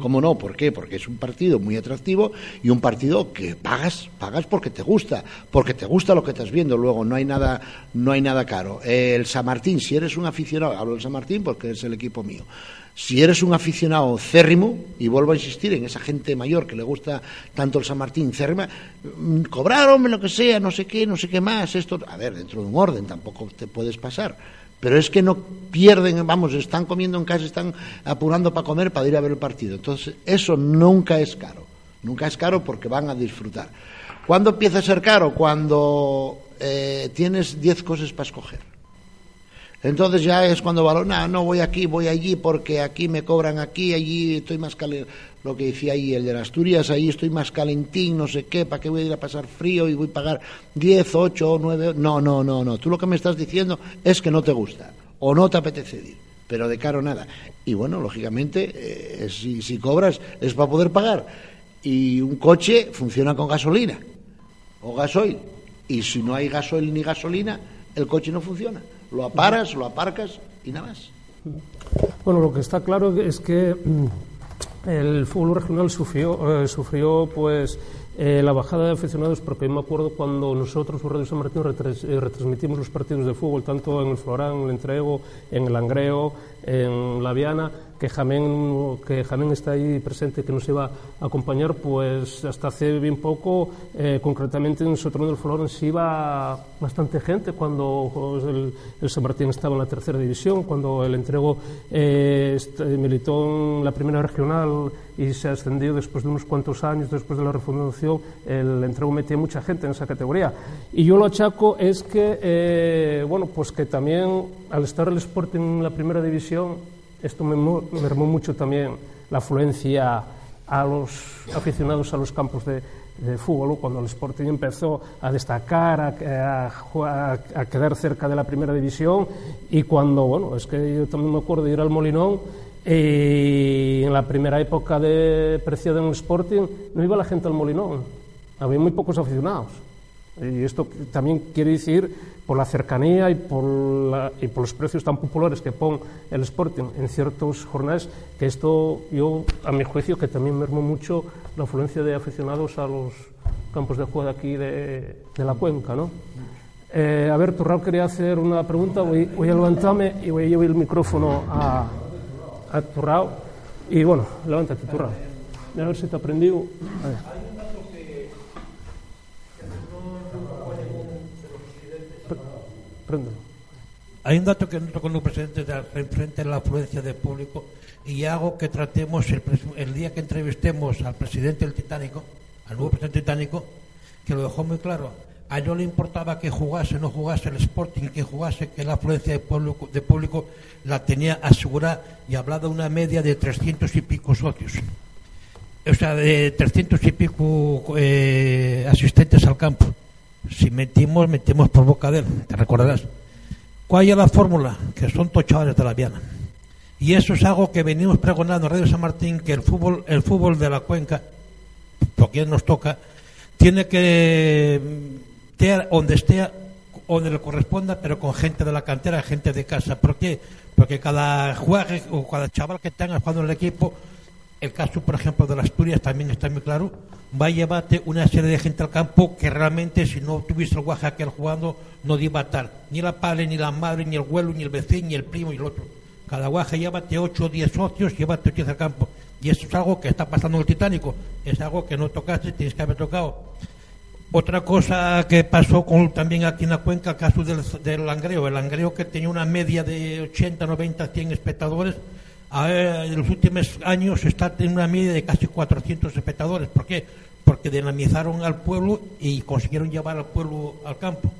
¿Cómo no? ¿Por qué? Porque es un partido muy atractivo y un partido que pagas, pagas porque te gusta, porque te gusta lo que estás viendo. Luego no hay nada, no hay nada caro. El San Martín, si eres un aficionado, hablo del San Martín porque es el equipo mío. Si eres un aficionado cérrimo, y vuelvo a insistir en esa gente mayor que le gusta tanto el San Martín cérrima, mm, cobrar, hombre, lo que sea, no sé qué, no sé qué más, esto, a ver, dentro de un orden, tampoco te puedes pasar. Pero es que no pierden, vamos, están comiendo en casa, están apurando para comer, para ir a ver el partido. Entonces, eso nunca es caro. Nunca es caro porque van a disfrutar. ¿Cuándo empieza a ser caro? Cuando eh, tienes 10 cosas para escoger. Entonces ya es cuando valor, no, no voy aquí, voy allí, porque aquí me cobran aquí, allí estoy más caliente. Lo que decía ahí el de las Asturias, ahí estoy más calentín, no sé qué, ¿para qué voy a ir a pasar frío y voy a pagar 10, 8 o 9? No, no, no, no. Tú lo que me estás diciendo es que no te gusta o no te apetece ir, pero de caro nada. Y bueno, lógicamente, eh, si, si cobras es para poder pagar. Y un coche funciona con gasolina o gasoil. Y si no hay gasoil ni gasolina, el coche no funciona. Lo aparas, lo aparcas y nada más. Bueno, lo que está claro es que mm, el fútbol regional sufrió, eh, sufrió pues eh, la bajada de aficionados, porque me acuerdo cuando nosotros, por Radio San Martín, eh, retransmitimos los partidos de fútbol, tanto en el Florán, en el Entrego, en el Langreo, en la Viana, que Jamén, que Jamén está ahí presente, que nos iba a acompañar, pues hasta hace bien poco, eh, concretamente en Sotrón del Florence iba bastante gente cuando pues, el, San Martín estaba en la tercera división, cuando el entrego eh, militó en la primera regional y se ascendió después de unos cuantos años, después de la refundación, el entrego metía mucha gente en esa categoría. Y yo lo achaco es que, eh, bueno, pues que también al estar el Sporting en la primera división, esto me mermó mucho también la afluencia a los aficionados a los campos de, fútbol, cuando el Sporting empezó a destacar, a, quedar cerca de la primera división y cuando, bueno, es que yo también me acuerdo de ir al Molinón y en la primera época de Preciado en el Sporting no iba la gente al Molinón, había muy pocos aficionados. Y esto también quiere decir por la cercanía y por, y por los precios tan populares que pone el Sporting en ciertos jornales, que esto yo, a mi juicio, que también mermó mucho la afluencia de aficionados a los campos de juego de aquí de, la cuenca, ¿no? Eh, a ver, Turrao quería hacer una pregunta, voy, voy, a levantarme y voy a llevar el micrófono a, a Turrao. Y bueno, levántate, Turrao. A ver si te ha aprendido. Hay un dato que no con el presidente frente a la afluencia de público y hago que tratemos el, día que entrevistemos al presidente del Titánico, al nuevo presidente Titánico, que lo dejó muy claro. A él no le importaba que jugase o no jugase el Sporting, que jugase, que la afluencia de público la tenía asegurada y hablaba de una media de 300 y pico socios. O sea, de 300 y pico eh, asistentes al campo. Si metimos, metimos por boca de él, te recordarás. ¿Cuál es la fórmula? Que son tochadores de la Viana. Y eso es algo que venimos pregonando en Radio San Martín, que el fútbol, el fútbol de la cuenca, por quien nos toca, tiene que estar donde esté, donde le corresponda, pero con gente de la cantera, gente de casa. ¿Por qué? Porque cada jugador o cada chaval que tenga jugando en el equipo el caso, por ejemplo, de las Asturias también está muy claro. Va a llevarte una serie de gente al campo que realmente, si no tuviese el aquel jugando, no iba a estar. Ni la padre, ni la madre, ni el abuelo, ni el vecino, ni el primo y el otro. Cada guaje llévate 8 o 10 socios, llévate 10 al campo. Y eso es algo que está pasando en el Titánico. Es algo que no tocaste, tienes que haber tocado. Otra cosa que pasó con, también aquí en la cuenca, el caso del, del Langreo. El Langreo que tenía una media de 80, 90, 100 espectadores en los últimos años está en una media de casi 400 espectadores. ¿Por qué? Porque dinamizaron al pueblo y consiguieron llevar al pueblo al campo.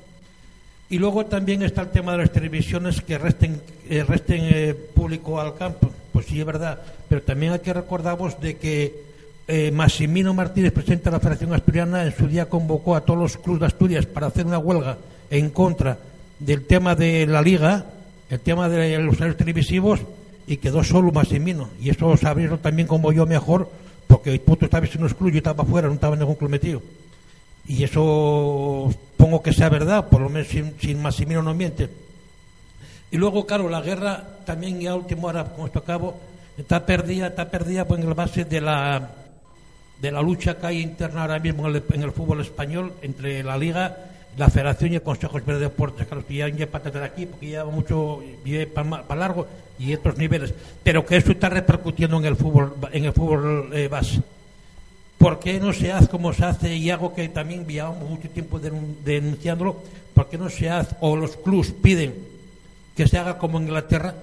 Y luego también está el tema de las televisiones que resten, eh, resten eh, público al campo. Pues sí, es verdad. Pero también hay que recordaros de que eh, Massimino Martínez, presidente de la Federación Asturiana, en su día convocó a todos los clubes de Asturias para hacer una huelga en contra del tema de la liga, el tema de los horarios televisivos y quedó solo Massimino. Y eso sabéislo también como yo mejor, porque puto estaba en los clubes, yo estaba afuera, no estaba en ningún club metido. Y eso pongo que sea verdad, por lo menos sin, sin Massimino no miente. Y luego, claro, la guerra también ya último hora, como esto acabo, está perdida, está perdida pues, en la base de la, de la lucha que hay interna ahora mismo en el, en el fútbol español entre la Liga la Federación y el Consejo de Deportes, claro, que ya hay para aquí, porque lleva mucho, para largo y otros niveles, pero que eso está repercutiendo en el fútbol, en el fútbol eh, base. ¿Por qué no se hace como se hace, y algo que también llevamos mucho tiempo denunciándolo, por qué no se hace, o los clubes piden que se haga como en Inglaterra,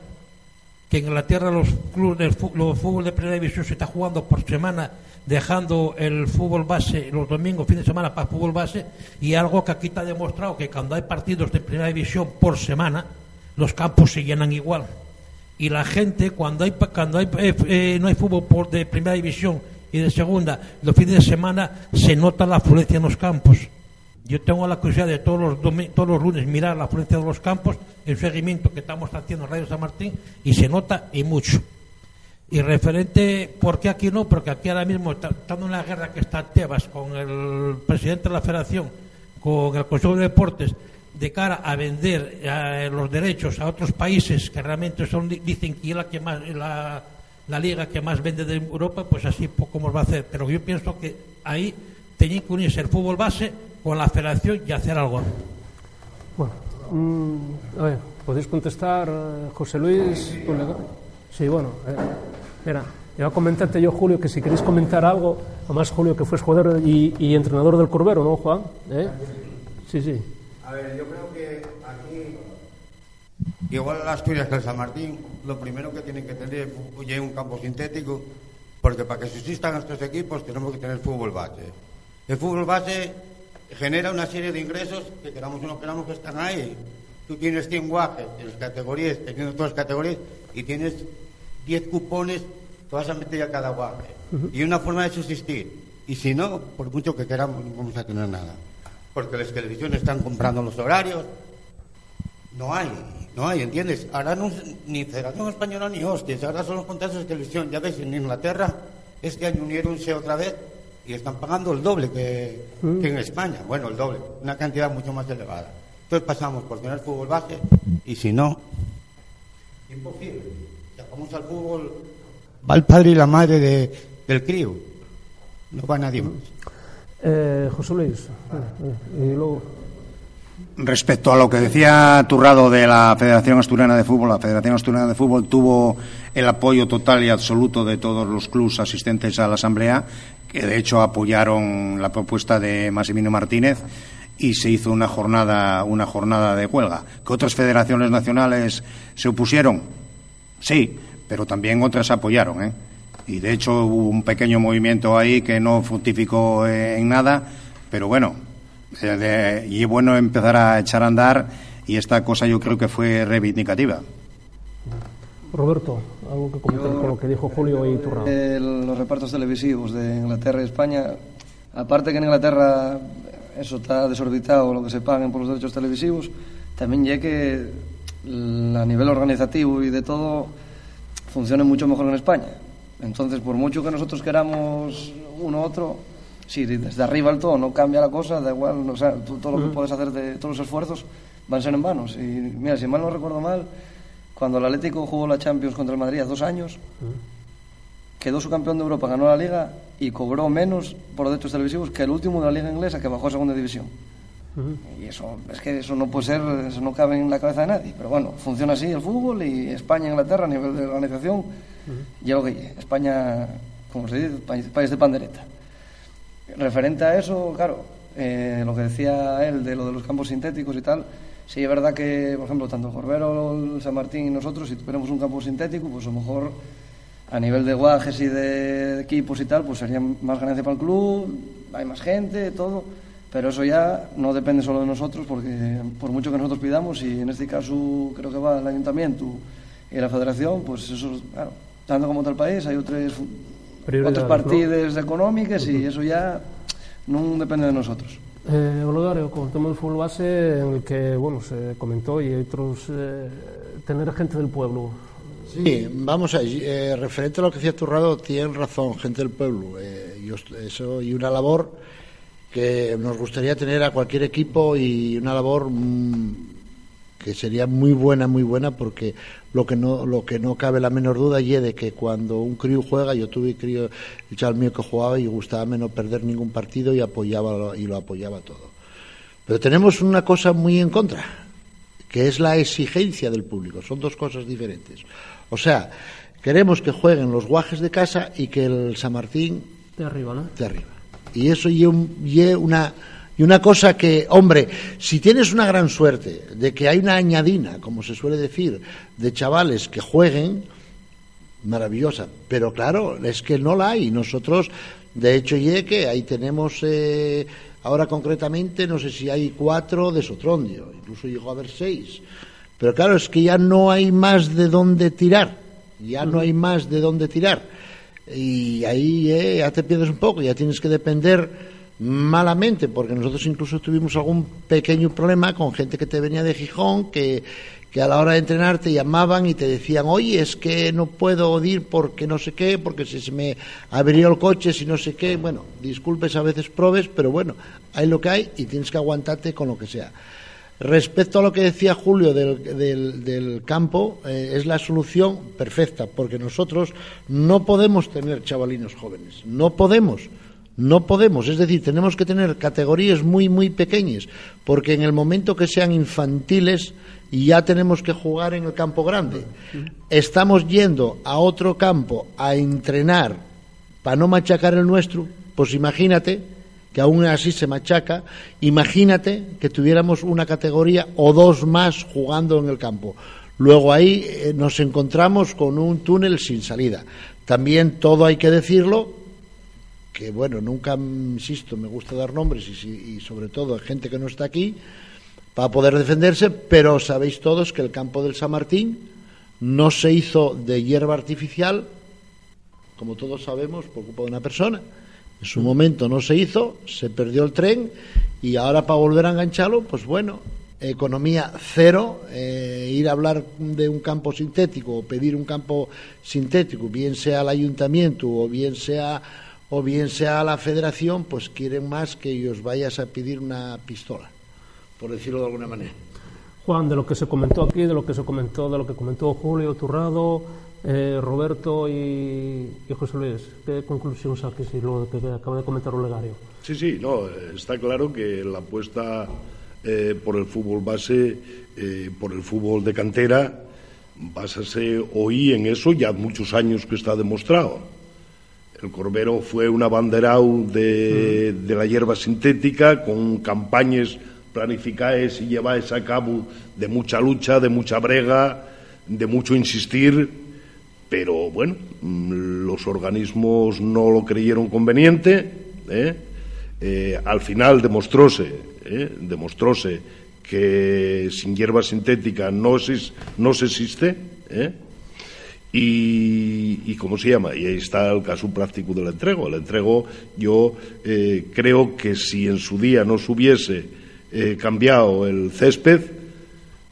que en Inglaterra los clubes de fútbol de primera división se está jugando por semana dejando el fútbol base los domingos, fin de semana para fútbol base, y algo que aquí está demostrado que cuando hay partidos de primera división por semana, los campos se llenan igual. Y la gente, cuando hay, cuando hay, eh, eh, no hay fútbol por, de primera división y de segunda, los fines de semana se nota la afluencia en los campos. Yo tengo la curiosidad de todos los, todos los lunes mirar la afluencia de los campos, el seguimiento que estamos haciendo en Radio San Martín, y se nota y mucho. Y referente, ¿por qué aquí no? Porque aquí ahora mismo, estando en la guerra que está Tebas con el presidente de la federación, con el Consejo de Deportes, de cara a vender eh, los derechos a otros países que realmente son dicen que es la que más la, la liga que más vende de Europa, pues así poco nos va a hacer. Pero yo pienso que ahí tenía que unirse el fútbol base con la federación y hacer algo. Bueno, mm, a ver, ¿podéis contestar, eh, José Luis? Sí, bueno, eh, mira, iba a comentarte yo, Julio, que si queréis comentar algo, además Julio, que fue jugador y, y entrenador del Corbero, ¿no, Juan? ¿Eh? Sí, sí. A ver, yo creo que aquí, igual en Asturias que el San Martín, lo primero que tienen que tener es un campo sintético, porque para que existan estos equipos tenemos que tener fútbol base. El fútbol base genera una serie de ingresos que queramos o no queramos que están ahí. Tú tienes 100 guajes en las categorías, teniendo todas las categorías, y tienes 10 cupones, te vas a meter a cada guaje. Y una forma de subsistir. Y si no, por mucho que queramos, no vamos a tener nada. Porque las televisiones están comprando los horarios. No hay, no hay, ¿entiendes? Ahora no, ni Federación Española ni hostias, ahora son los contratos de televisión. Ya ves, en Inglaterra, este año unieronse otra vez y están pagando el doble que, que, en España. Bueno, el doble, una cantidad mucho más elevada. Entonces pasamos por tener fútbol base y si no, imposible. Vamos al fútbol, va el padre y la madre de, del crío. No va nadie más. Eh, José Luis, y luego... Respecto a lo que decía Turrado de la Federación Asturiana de Fútbol, la Federación Asturiana de Fútbol tuvo el apoyo total y absoluto de todos los clubes asistentes a la Asamblea, que de hecho apoyaron la propuesta de Massimino Martínez y se hizo una jornada, una jornada de huelga. ¿Que otras federaciones nacionales se opusieron? Sí, pero también otras apoyaron. ¿eh? Y de hecho hubo un pequeño movimiento ahí que no fructificó en nada, pero bueno, eh, y es bueno empezar a echar a andar y esta cosa yo creo que fue reivindicativa. Roberto, algo que comentar con lo que dijo Julio y Turra. los repartos televisivos de Inglaterra y España, aparte que en Inglaterra eso está desorbitado lo que se paguen por los derechos televisivos, también ya que a nivel organizativo y de todo funcione mucho mejor en España. Entonces, por mucho que nosotros queramos uno u otro, si desde arriba al todo no cambia la cosa, da igual, o sea, todo lo que puedes hacer de todos los esfuerzos van a ser en vanos. Y mira, si mal no recuerdo mal, cuando el Atlético jugó la Champions contra el Madrid hace dos años, quedó su campeón de Europa, ganó la Liga y cobró menos por derechos televisivos que el último de la Liga inglesa que bajó a segunda división. Y eso, es que eso no puede ser, eso no cabe en la cabeza de nadie. Pero bueno, funciona así el fútbol y España Inglaterra a nivel de organización, y lo que España, como se dice, país, país de pandereta. Referente a eso, claro, eh, lo que decía él de lo de los campos sintéticos y tal, sí es verdad que, por ejemplo, tanto Corbero, San Martín y nosotros, si tuviéramos un campo sintético, pues a lo mejor a nivel de guajes y de equipos y tal, pues sería más ganancia para el club, hay más gente, todo, pero eso ya no depende solo de nosotros, porque por mucho que nosotros pidamos, y en este caso creo que va el ayuntamiento y la federación, pues eso, claro, tanto como tal país, hay otras, otras partidas ¿no? económicas y eso ya no depende de nosotros. Eh, Olodario, con el tema del fútbol base, en el que bueno se comentó y otros eh, tener gente del pueblo. Sí, vamos a eh, referente a lo que decía Turrado, tiene razón, gente del pueblo. Eh, y eso y una labor que nos gustaría tener a cualquier equipo y una labor mmm, que sería muy buena, muy buena, porque lo que no lo que no cabe la menor duda y es de que cuando un crío juega, yo tuve crío, el chaval mío que jugaba y gustaba menos perder ningún partido y apoyaba y lo apoyaba todo. Pero tenemos una cosa muy en contra, que es la exigencia del público. Son dos cosas diferentes. O sea, queremos que jueguen los guajes de casa y que el San Martín de arriba, ¿no? De arriba. Y eso y una y una cosa que, hombre, si tienes una gran suerte de que hay una añadina, como se suele decir, de chavales que jueguen, maravillosa. Pero claro, es que no la hay. Nosotros, de hecho, y que ahí tenemos, eh, ahora concretamente, no sé si hay cuatro de Sotrondio, incluso llegó a haber seis. Pero claro, es que ya no hay más de dónde tirar. Ya no hay más de dónde tirar. Y ahí eh, ya te pierdes un poco, ya tienes que depender malamente, porque nosotros incluso tuvimos algún pequeño problema con gente que te venía de Gijón, que, que a la hora de entrenar te llamaban y te decían, oye, es que no puedo ir porque no sé qué, porque si se me abrió el coche, si no sé qué. Bueno, disculpes, a veces probes, pero bueno, hay lo que hay y tienes que aguantarte con lo que sea. Respecto a lo que decía Julio del, del, campo, eh, es la solución perfecta, porque nosotros no podemos tener chavalinos jóvenes, no podemos. No podemos, es decir, tenemos que tener categorías muy, muy pequeñas, porque en el momento que sean infantiles ya tenemos que jugar en el campo grande. Estamos yendo a otro campo a entrenar para no machacar el nuestro, pues imagínate que aún así se machaca, imagínate que tuviéramos una categoría o dos más jugando en el campo. Luego ahí eh, nos encontramos con un túnel sin salida. También todo hay que decirlo, que bueno, nunca, insisto, me gusta dar nombres y, sobre todo a gente que no está aquí para poder defenderse, pero sabéis todos que el campo del San Martín no se hizo de hierba artificial, como todos sabemos, por culpa de una persona. En su momento no se hizo, se perdió el tren y ahora para volver a engancharlo, pues bueno, economía cero, eh, ir a hablar de un campo sintético o pedir un campo sintético, bien sea al ayuntamiento o bien sea o bien sea la federación, pues quieren más que os vayas a pedir una pistola, por decirlo de alguna manera. Juan, de lo que se comentó aquí, de lo que se comentó, de lo que comentó Julio Turrado, eh, Roberto y, José Luis, ¿qué conclusión saques y lo que acaba de comentar Olegario? Sí, sí, no, está claro que la apuesta eh, por el fútbol base, eh, por el fútbol de cantera, basase hoy en eso ya muchos años que está demostrado. El Corbero fue un abanderado de, de la hierba sintética con campañas planificadas y llevadas a cabo de mucha lucha, de mucha brega, de mucho insistir, pero bueno, mm, los organismos no lo creyeron conveniente. ¿eh? Eh, al final demostróse, ¿eh? demostróse que sin hierba sintética no, no se existe. Y, cómo se llama y ahí está el caso práctico del entrego el entrego yo creo que si en su día no se hubiese cambiado el césped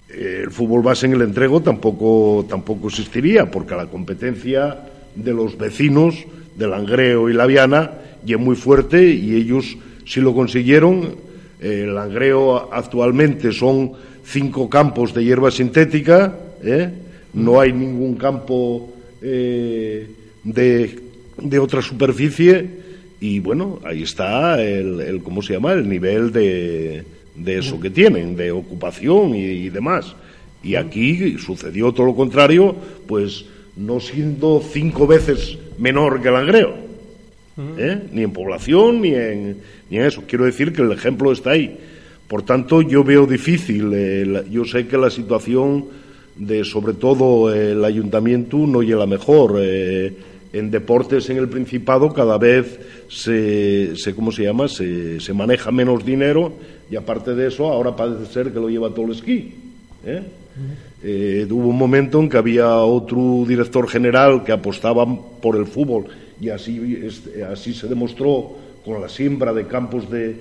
el fútbol base en el entrego tampoco tampoco existiría porque la competencia de los vecinos de Langreo y La Viana y es muy fuerte y ellos sí lo consiguieron el Langreo actualmente son cinco campos de hierba sintética ¿eh? no hay ningún campo eh, de, otra superficie y bueno, ahí está el, ¿cómo se llama? El nivel de, de eso que tienen, de ocupación y, demás. Y aquí sucedió todo lo contrario, pues no siendo cinco veces menor que el Langreo, ¿eh? ni en población ni en, ni en eso. Quiero decir que el ejemplo está ahí. Por tanto, yo veo difícil, eh, yo sé que la situación de sobre todo el ayuntamiento no llega mejor. En deportes en el Principado cada vez se, se ¿cómo se llama? Se, se, maneja menos dinero y aparte de eso ahora parece ser que lo lleva todo el esquí. ¿eh? Eh, hubo un momento en que había otro director general que apostaba por el fútbol y así, así se demostró con la siembra de campos de,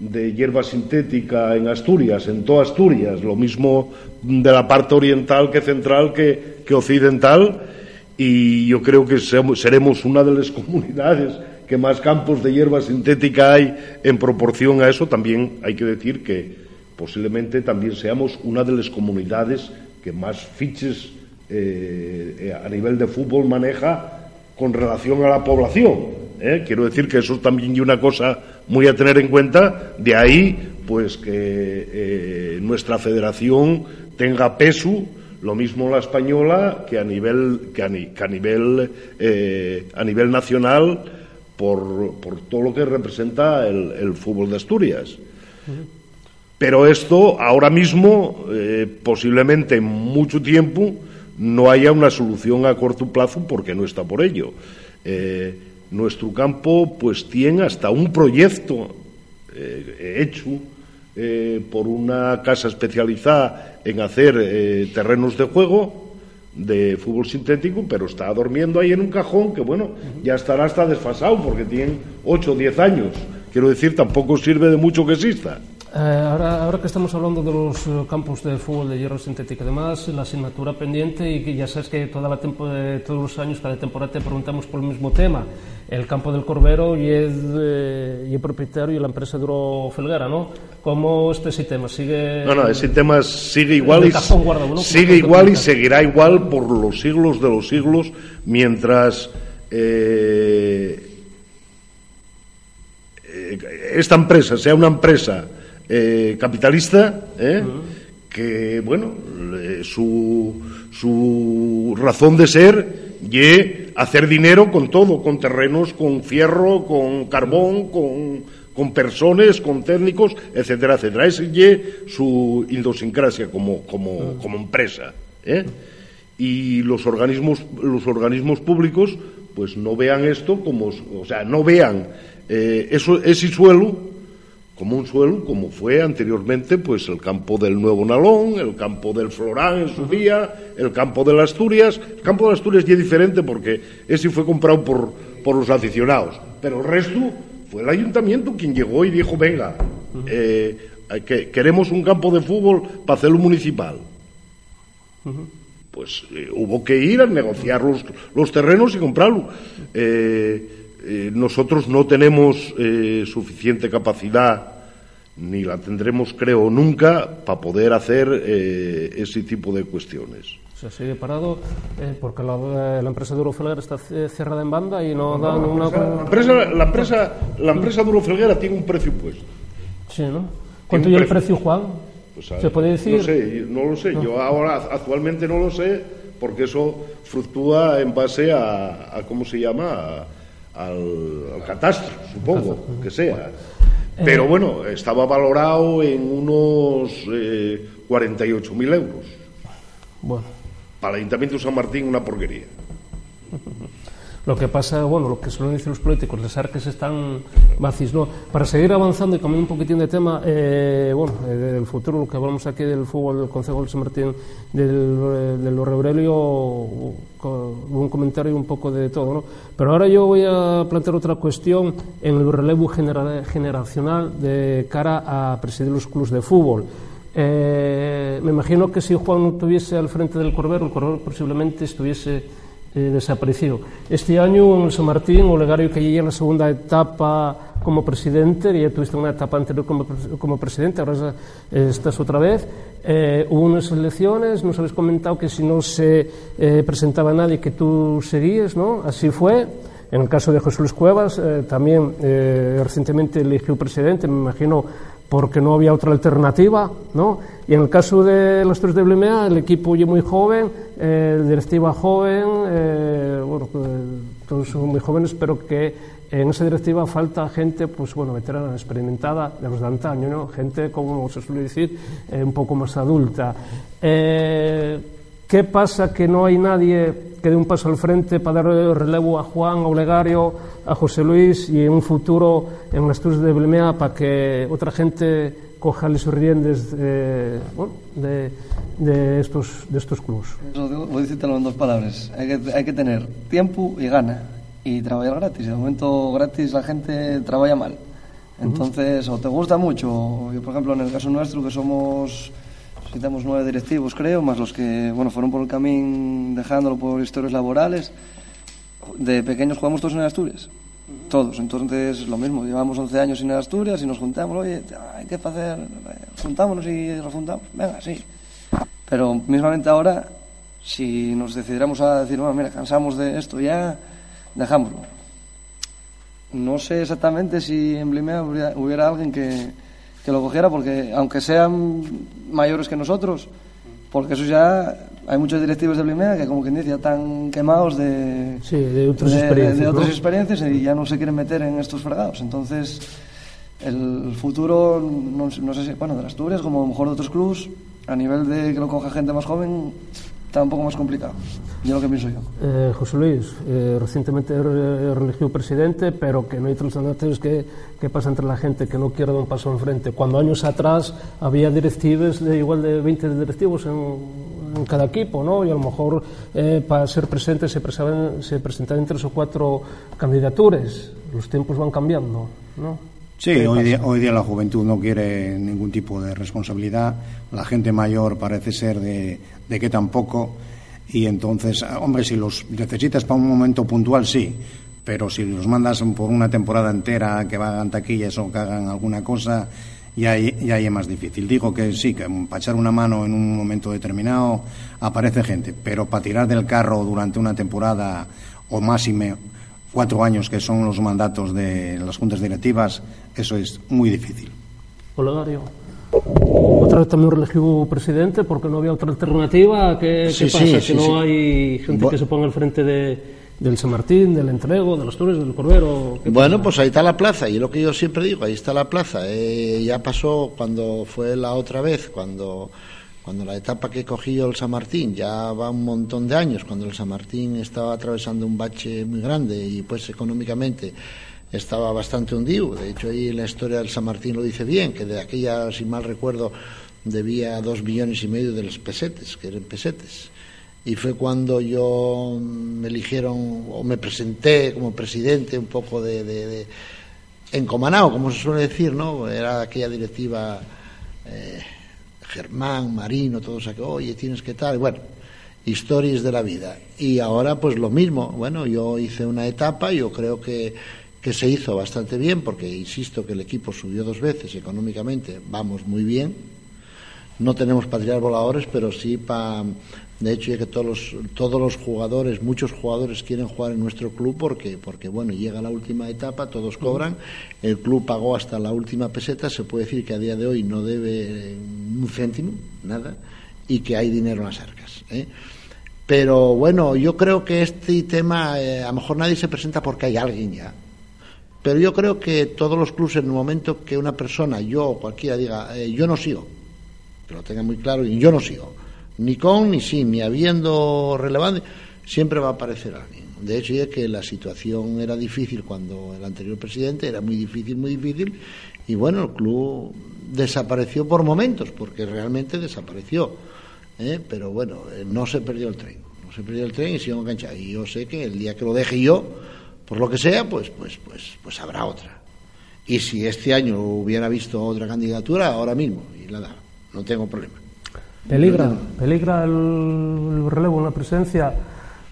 de hierba sintética en Asturias, en toda Asturias, lo mismo de la parte oriental que central que, occidental, y yo creo que seremos una de las <laughs> comunidades que más campos de hierba sintética hay en proporción a eso. También hay que decir que posiblemente también seamos una de las comunidades que más fiches eh, a nivel de fútbol maneja con relación a la población. ¿eh? Quiero decir que eso también es una cosa muy a tener en cuenta. De ahí, pues que eh, nuestra federación tenga peso, lo mismo la española que a nivel que a, nivel eh, a nivel nacional por, por, todo lo que representa el, fútbol de Asturias. Pero esto ahora mismo, posiblemente en mucho tiempo, no haya una solución a corto plazo porque no está por ello. Nuestro campo pues tiene hasta un proyecto eh, hecho eh, por una casa especializada en hacer eh, terrenos de juego de fútbol sintético, pero está durmiendo ahí en un cajón que, bueno, ya estará hasta desfasado porque tiene 8 o 10 años. Quiero decir, tampoco sirve de mucho que exista. Eh, ahora, ahora que estamos hablando de los eh, campos de fútbol de hierro sintético, además la asignatura pendiente y que ya sabes que toda la tempo, de todos los años, cada temporada te preguntamos por el mismo tema. El campo del Corbero y es, eh, y es propietario de la empresa Duro Felguera, ¿no? ¿Cómo está ese tema? ¿Sigue No, no, ese tema sigue igual el y, guardado, ¿no? sigue igual y seguirá igual por los siglos de los siglos mientras eh, eh, esta empresa sea una empresa eh, capitalista, ¿eh? que, bueno, su, su razón de ser y hacer dinero con todo, con terrenos, con fierro, con carbón, con, con personas, con técnicos, etcétera, etcétera. Es su idiosincrasia como, como, como empresa. ¿eh? Y los organismos, los organismos públicos, pues no vean esto como, o sea, no vean eh, eso, ese suelo como un suelo, como fue anteriormente pues el campo del Nuevo Nalón, el campo del Florán en su día, el campo de las Asturias. El campo de las Asturias ya es diferente porque ese fue comprado por, por los aficionados, pero el resto fue el ayuntamiento quien llegó y dijo, venga, eh, que, queremos un campo de fútbol para hacerlo municipal. Pues eh, hubo que ir a negociar los, los terrenos y comprarlo. Eh, eh, nosotros no tenemos eh, suficiente capacidad, ni la tendremos, creo, nunca, para poder hacer eh, ese tipo de cuestiones. Se sigue parado eh, porque la, eh, la empresa Duro Felguera está cerrada en banda y no da ninguna... La empresa, la empresa, la empresa Duro Felguera tiene un precio puesto. Sí, ¿no? ¿Cuánto y el precio. Juan? Pues, ¿Se puede decir? No sé, no lo sé. Yo ahora actualmente no lo sé porque eso fluctúa en base a, a ¿cómo se llama? A- al, al catastro, supongo, que sea. Pero bueno, estaba valorado en unos eh, 48.000 euros. Bueno. Para el Ayuntamiento de San Martín una porquería. <laughs> lo que pasa, bueno, lo que suelen decir los políticos, las arques están vacíos, ¿no? Para seguir avanzando y cambiando un poquitín de tema, eh, bueno, eh, del futuro, lo que hablamos aquí del fútbol del Consejo de San Martín, del, eh, del co- un comentario un poco de todo, ¿no? Pero ahora yo voy a plantear otra cuestión en el relevo genera- generacional de cara a presidir los clubes de fútbol. Eh, me imagino que si Juan no estuviese al frente del Corbero, el Corbero posiblemente estuviese eh, desaparecido. Este año en San Martín, Olegario que en la segunda etapa como presidente, ya tuviste una etapa anterior como, como presidente, ahora eh, estás otra vez. Eh, hubo unas elecciones, nos habéis comentado que si no se eh, presentaba nadie que tú seguías, ¿no? Así fue. En el caso de José Luis Cuevas, eh, también eh, recientemente eligió presidente, me imagino porque no había otra alternativa, ¿no? Y en el caso de los tres de Blimea, el equipo ya muy joven, eh, directiva joven, eh, bueno, pues, todos son muy jóvenes, pero que en esa directiva falta gente, pues bueno, veterana, experimentada, de los de antaño, ¿no? Gente, como se suele decir, eh, un poco más adulta. Eh, ¿Qué pasa que no hay nadie que dé un paso al frente para dar relevo a Juan, a Olegario, a José Luis y en un futuro en las Tours de Blemea para que otra gente coja las riendas de, bueno, de, de estos, de estos clubes? Voy a decírtelo en dos palabras. Hay que, hay que tener tiempo y gana y trabajar gratis. De momento gratis la gente trabaja mal. Entonces, o te gusta mucho, yo por ejemplo en el caso nuestro que somos, tenemos nueve directivos creo, más los que bueno fueron por el camino dejándolo por historias laborales, de pequeños jugamos todos en Asturias. Todos, entonces lo mismo, llevamos 11 años sin Asturias y nos juntamos, oye, hay que hacer, juntámonos y rejuntamos, venga, sí. Pero mismamente ahora, si nos decidiéramos a decir, bueno, mira, cansamos de esto ya, dejámoslo. No sé exactamente si en Blimea hubiera alguien que, que lo cogiera, porque aunque sean mayores que nosotros, porque eso ya hay muchos directivos de Blimea que, como quien dice, ya están quemados de, Sí, de otras de- experiencias. de otras ¿no? experiencias y ya no se quieren meter en estos fregados. Entonces, el futuro, no, sé- no sé si, bueno, de las Asturias, como a lo mejor de otros clubs, a nivel de que lo coja gente más joven, está un poco más complicado. Yo lo que pienso yo. Eh, José Luis, eh, recientemente re- religió presidente, pero que no hay alternativas que, que pasa entre la gente que no quiere dar un paso enfrente. Cuando años atrás había directivos de igual de 20 directivos en, en cada equipo, ¿no? Y a lo mejor eh, para ser presidente se presentaban, se presentaban tres o cuatro candidaturas. Los tiempos van cambiando, ¿no? Sí, hoy día, hoy día la juventud no quiere ningún tipo de responsabilidad. La gente mayor parece ser de, de que tampoco. Y entonces, hombre, si los necesitas para un momento puntual, sí. Pero si los mandas por una temporada entera que hagan taquillas o que hagan alguna cosa, ya, ya es más difícil. Digo que sí, que para echar una mano en un momento determinado aparece gente, pero para tirar del carro durante una temporada o máxime cuatro años, que son los mandatos de las juntas directivas, eso es muy difícil. Olegario. Otra vez también elegido presidente porque no había otra alternativa. ¿Qué, Sí, qué pasa? sí, que no sí. hay gente que se ponga al frente de, del San Martín, del Entrego, de los Toros, del Cordero. ¿Qué Bueno, pasa? pues ahí está la plaza, y es lo que yo siempre digo, ahí está la plaza. Eh, ya pasó cuando fue la otra vez, cuando, cuando la etapa que cogí yo el San Martín, ya va un montón de años, cuando el San Martín estaba atravesando un bache muy grande y pues económicamente estaba bastante hundido. De hecho, ahí en la historia del San Martín lo dice bien, que de aquella, si mal recuerdo, debía dos millones y medio de los pesetes, que eran pesetes. Y fue cuando yo me eligieron o me presenté como presidente un poco de, de, como se suele decir, ¿no? Era aquella directiva eh, Germán, Marino, todos aquellos, oye, tienes que tal, bueno, historias de la vida. Y ahora pues lo mismo, bueno, yo hice una etapa, yo creo que, que se hizo bastante bien, porque insisto que el equipo subió dos veces económicamente, vamos muy bien, no tenemos para voladores, pero sí para... De hecho, ya que todos los, todos los jugadores, muchos jugadores quieren jugar en nuestro club porque, porque, bueno, llega la última etapa, todos cobran, el club pagó hasta la última peseta, se puede decir que a día de hoy no debe un céntimo, nada, y que hay dinero en las arcas. ¿eh? Pero bueno, yo creo que este tema, eh, a lo mejor nadie se presenta porque hay alguien ya. Pero yo creo que todos los clubes, en el momento que una persona, yo o cualquiera, diga, eh, yo no sigo, que lo tengan muy claro, y yo no sigo, ni con ni sin, ni habiendo relevante, siempre va a aparecer alguien. De hecho, ya que la situación era difícil cuando el anterior presidente, era muy difícil, muy difícil, y bueno, el club desapareció por momentos, porque realmente desapareció. ¿eh? Pero bueno, eh, no se perdió el tren, no se perdió el tren y sigo enganchado. Y yo sé que el día que lo deje yo, por lo que sea, pues, pues, pues, pues habrá otra. Y si este año hubiera visto otra candidatura, ahora mismo, y la da, no tengo problema. Peligra, peligra el, el relevo en la presidencia.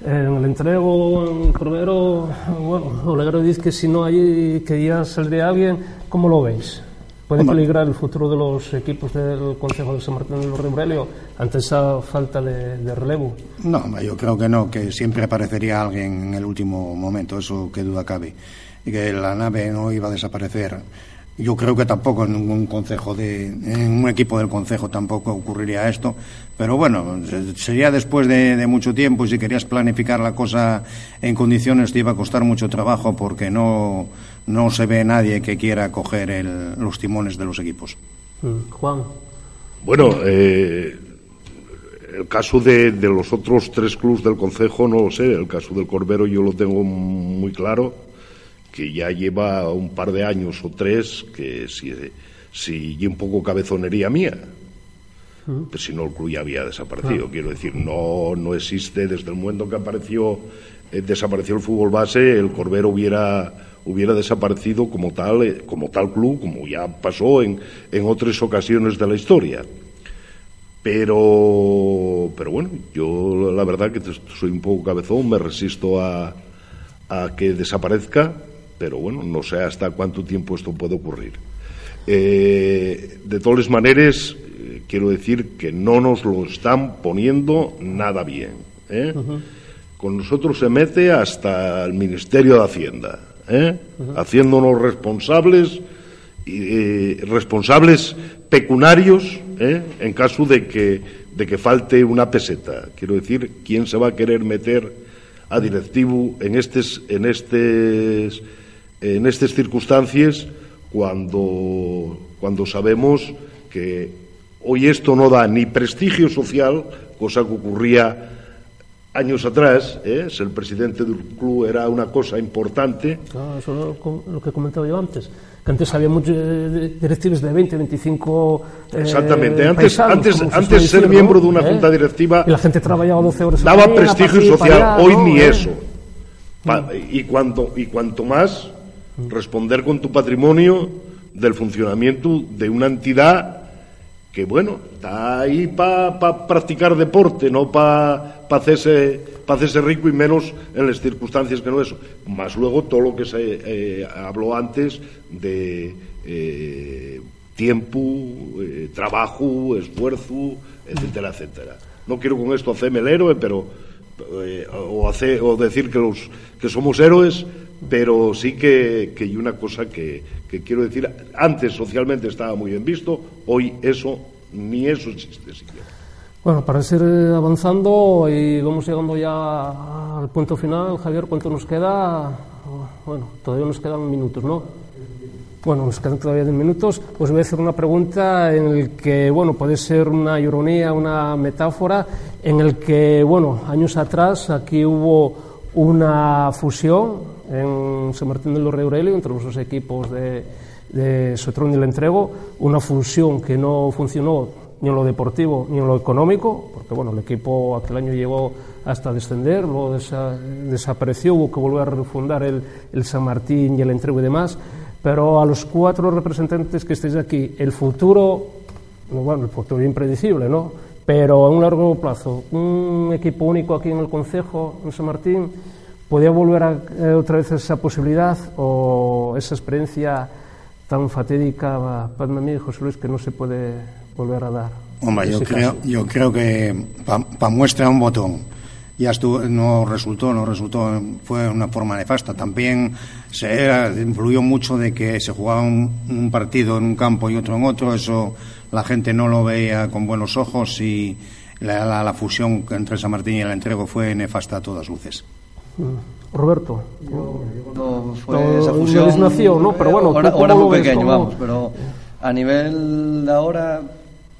En el entrego, en Cordero, bueno, Olegario dice que si no hay, que ya saldría alguien, ¿cómo lo veis? ¿Puede Hombre. peligrar el futuro de los equipos del Consejo de San Martín del Reurelio ante esa falta de, de relevo? No, yo creo que no, que siempre aparecería alguien en el último momento, eso que duda cabe. Y que la nave no iba a desaparecer. Yo creo que tampoco en ningún consejo de, en un equipo del consejo tampoco ocurriría esto. Pero bueno, se- sería después de, de mucho tiempo y si querías planificar la cosa en condiciones te iba a costar mucho trabajo porque no, no se ve nadie que quiera coger el- los timones de los equipos. Mm, Juan. Bueno, eh, el caso de, de los otros tres clubes del Concejo no lo sé. El caso del Corbero yo lo tengo muy claro, que ya lleva un par de años o tres que si, si y un poco cabezonería mía. Pues si no, el club ya había desaparecido. Quiero decir, no, no existe desde el momento que apareció, eh, desapareció el fútbol base, el Corbero hubiera hubiera desaparecido como tal, eh, como tal club, como ya pasó en, en otras ocasiones de la historia. Pero, pero bueno, yo la verdad que soy un poco cabezón, me resisto a, a que desaparezca, pero bueno, no sé hasta cuánto tiempo esto puede ocurrir. Eh, de todas maneras, eh, quiero decir que no nos lo están poniendo nada bien. ¿eh? Con nosotros se mete hasta el Ministerio de Hacienda, ¿eh? haciéndonos responsables y, responsables pecunarios ¿eh? en caso de que, de que falte una peseta. Quiero decir, ¿quién se va a querer meter a directivo en estes, en estes, en estas circunstancias cuando, cuando sabemos que hoy esto no da ni prestigio social, cosa que ocurría años atrás, ¿eh? ser presidente del club era una cosa importante, Ah, eso es lo, lo que comentaba yo antes. Que antes había muchos eh, directivos de 20, 25. eh, Exactamente. Antes, paisanos, antes, antes ser miembro de una ¿Eh? junta directiva Y la gente trabajaba 12 horas. daba prestigio social. allá, Hoy ¿no? ni eso. Pa- y, cuanto, y cuanto más responder con tu patrimonio, del funcionamiento de una entidad que, bueno, está ahí para pa practicar deporte, no para pa hacerse, pa hacerse rico y menos en las circunstancias que no eso. Más luego todo lo que se eh, habló antes de eh, tiempo, eh, trabajo, esfuerzo, etcétera, etcétera. No quiero con esto hacerme el héroe, pero o, hacer, o decir que, los, que somos héroes, pero sí que, que hay una cosa que, que quiero decir, antes socialmente estaba muy bien visto, hoy eso, ni eso existe siquiera. Bueno, para ir avanzando y vamos llegando ya al punto final, Javier, ¿cuánto nos queda? Bueno, todavía nos quedan minutos, ¿no? Bueno, nos quedan todavía 10 minutos. Pues voy a hacer una pregunta en el que, bueno, puede ser una ironía, una metáfora, en el que, bueno, años atrás aquí hubo una fusión en San Martín del Rey Aurelio entre los dos equipos de, de Sotrón y Entrego, una fusión que no funcionó ni en lo deportivo ni en lo económico, porque bueno, el equipo aquel año llegó hasta descender, luego desa, desapareció, hubo que volver a refundar el, el San Martín y el Entrego y demás, pero a los cuatro representantes que estéis aquí, el futuro, bueno, el futuro impredecible, ¿no? Pero a un largo plazo, un equipo único aquí en el Concejo, en San Martín, ¿podía volver a, eh, otra vez esa posibilidad o esa experiencia tan fatídica para mí, José Luis, que no se puede volver a dar? Hombre, yo creo, yo creo que para pa muestra un botón ya estuvo, no resultó, no resultó, fue una forma nefasta. También se era, influyó mucho de que se jugaba un, un, partido en un campo y otro en otro, eso la gente no lo veía con buenos ojos y la, la, la fusión entre San Martín y el entrego fue nefasta a todas luces. Roberto. Yo, no fue esa fusión, nació, ¿no? Pero bueno, ahora, ahora muy pequeño, vamos, pero a nivel de ahora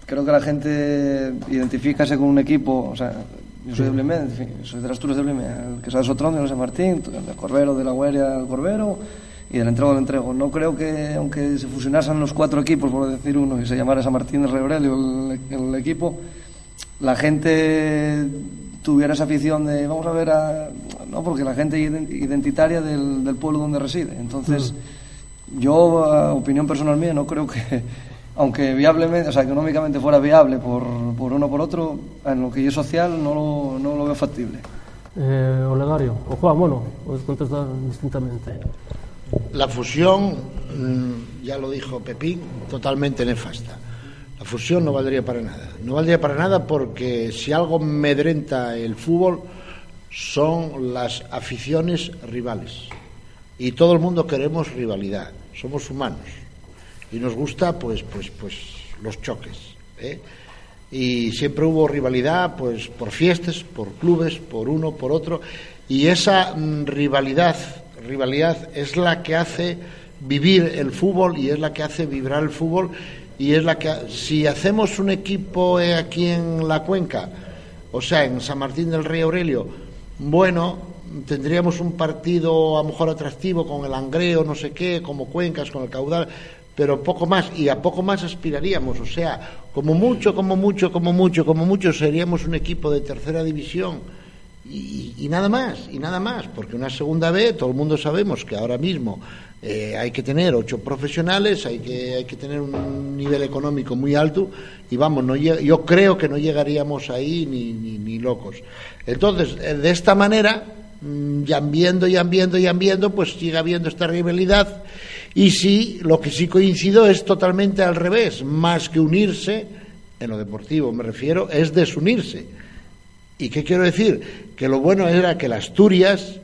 creo que la gente identifícase con un equipo, o sea, yo soy de Blimé, en fin, soy de las Turas de Blimé, el que sabe Sotrón de San Martín, el de Corbero de la Gueria al Corbero y del entrego del entrego. No creo que, aunque se fusionasen los cuatro equipos, por decir uno, y se llamara San Martín de Reurelio el, el equipo, la gente tuviera esa afición de vamos a ver a no porque la gente identitaria del, del pueblo donde reside. Entonces mm. yo a opinión personal mía no creo que <laughs> aunque viablemente o sea económicamente fuera viable por, por uno por otro en lo que es social no lo, no lo veo factible. Eh, Olegario o Juan bueno puedes contestar distintamente. La fusión ya lo dijo Pepín totalmente nefasta la fusión no valdría para nada. No valdría para nada porque si algo medrenta el fútbol son las aficiones rivales. Y todo el mundo queremos rivalidad. Somos humanos. Y nos gusta pues pues pues los choques. ¿eh? Y siempre hubo rivalidad pues por fiestas, por clubes, por uno, por otro. Y esa mm, rivalidad, rivalidad es la que hace vivir el fútbol y es la que hace vibrar el fútbol y es la que si hacemos un equipo eh, aquí en la cuenca, o sea, en San Martín del Rey Aurelio, bueno, tendríamos un partido a lo mejor atractivo con el Angreo, no sé qué, como Cuencas, con el Caudal, pero poco más, y a poco más aspiraríamos, o sea, como mucho, como mucho, como mucho, como mucho, seríamos un equipo de tercera división. Y, nada más, y nada más, porque una segunda B, todo el mundo sabemos que ahora mismo eh, hay que tener ocho profesionales, hay que, hay que tener un nivel económico muy alto y vamos, no, yo creo que no llegaríamos ahí ni, ni, ni locos. Entonces, eh, de esta manera, ya viendo, ya viendo, ya pues sigue habiendo esta rivalidad y sí, lo que sí coincido es totalmente al revés, más que unirse, en lo deportivo me refiero, es desunirse. ¿Y qué quiero decir? Que lo bueno era que las Asturias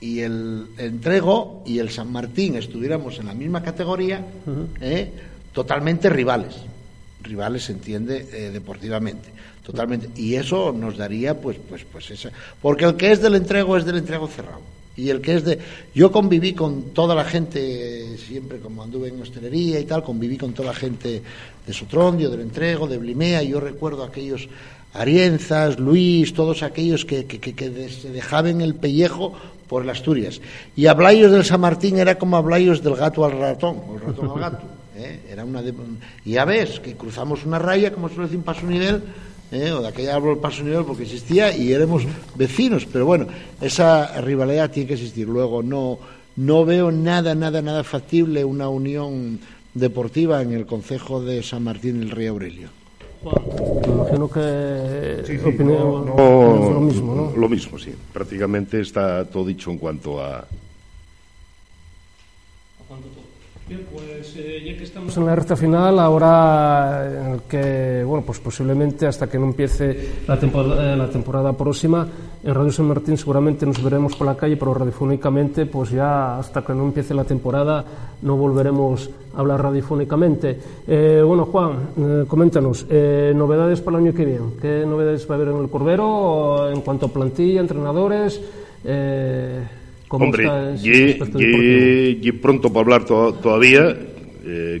y el Entrego y el San Martín estuviéramos en la misma categoría, uh -huh. eh, totalmente rivales. Rivales se entiende eh, deportivamente, totalmente. Y eso nos daría, pues, pues, pues esa. Porque el que es del Entrego es del Entrego cerrado. Y el que es de. Yo conviví con toda la gente, siempre como anduve en hostelería y tal, conviví con toda la gente de Sotrondio, del Entrego, de Blimea. Y yo recuerdo aquellos Arienzas, Luis, todos aquellos que, que, que, que se dejaban el pellejo por las Asturias. Y hablayos del San Martín era como hablayos del gato al ratón, o el ratón al gato. <laughs> ¿eh? Era una de... Y ya ves que cruzamos una raya, como suele decir, paso nivel, ¿eh? o de aquella árbol paso nivel porque existía y éramos vecinos. Pero bueno, esa rivalidad tiene que existir. Luego no, no veo nada, nada, nada factible una unión deportiva en el Concejo de San Martín del Rey Aurelio. Me imagino que Sí, sí, opinión- no- no- lo mismo, ¿no? Lo mismo, sí. Prácticamente está todo dicho en cuanto a. Bien, pues eh, ya que estamos en la recta final, ahora en el que, bueno, pues posiblemente hasta que no empiece la temporada, eh, la temporada próxima, en Radio San Martín seguramente nos veremos por la calle, pero radiofónicamente, pues ya hasta que no empiece la temporada no volveremos a hablar radiofónicamente. Eh, bueno, Juan, eh, coméntanos, eh, novedades para el año que viene. ¿Qué novedades va a haber en el Corbero en cuanto a plantilla, entrenadores? Eh, ¿Cómo Hombre, está ye, ye- pronto para hablar to- todavía.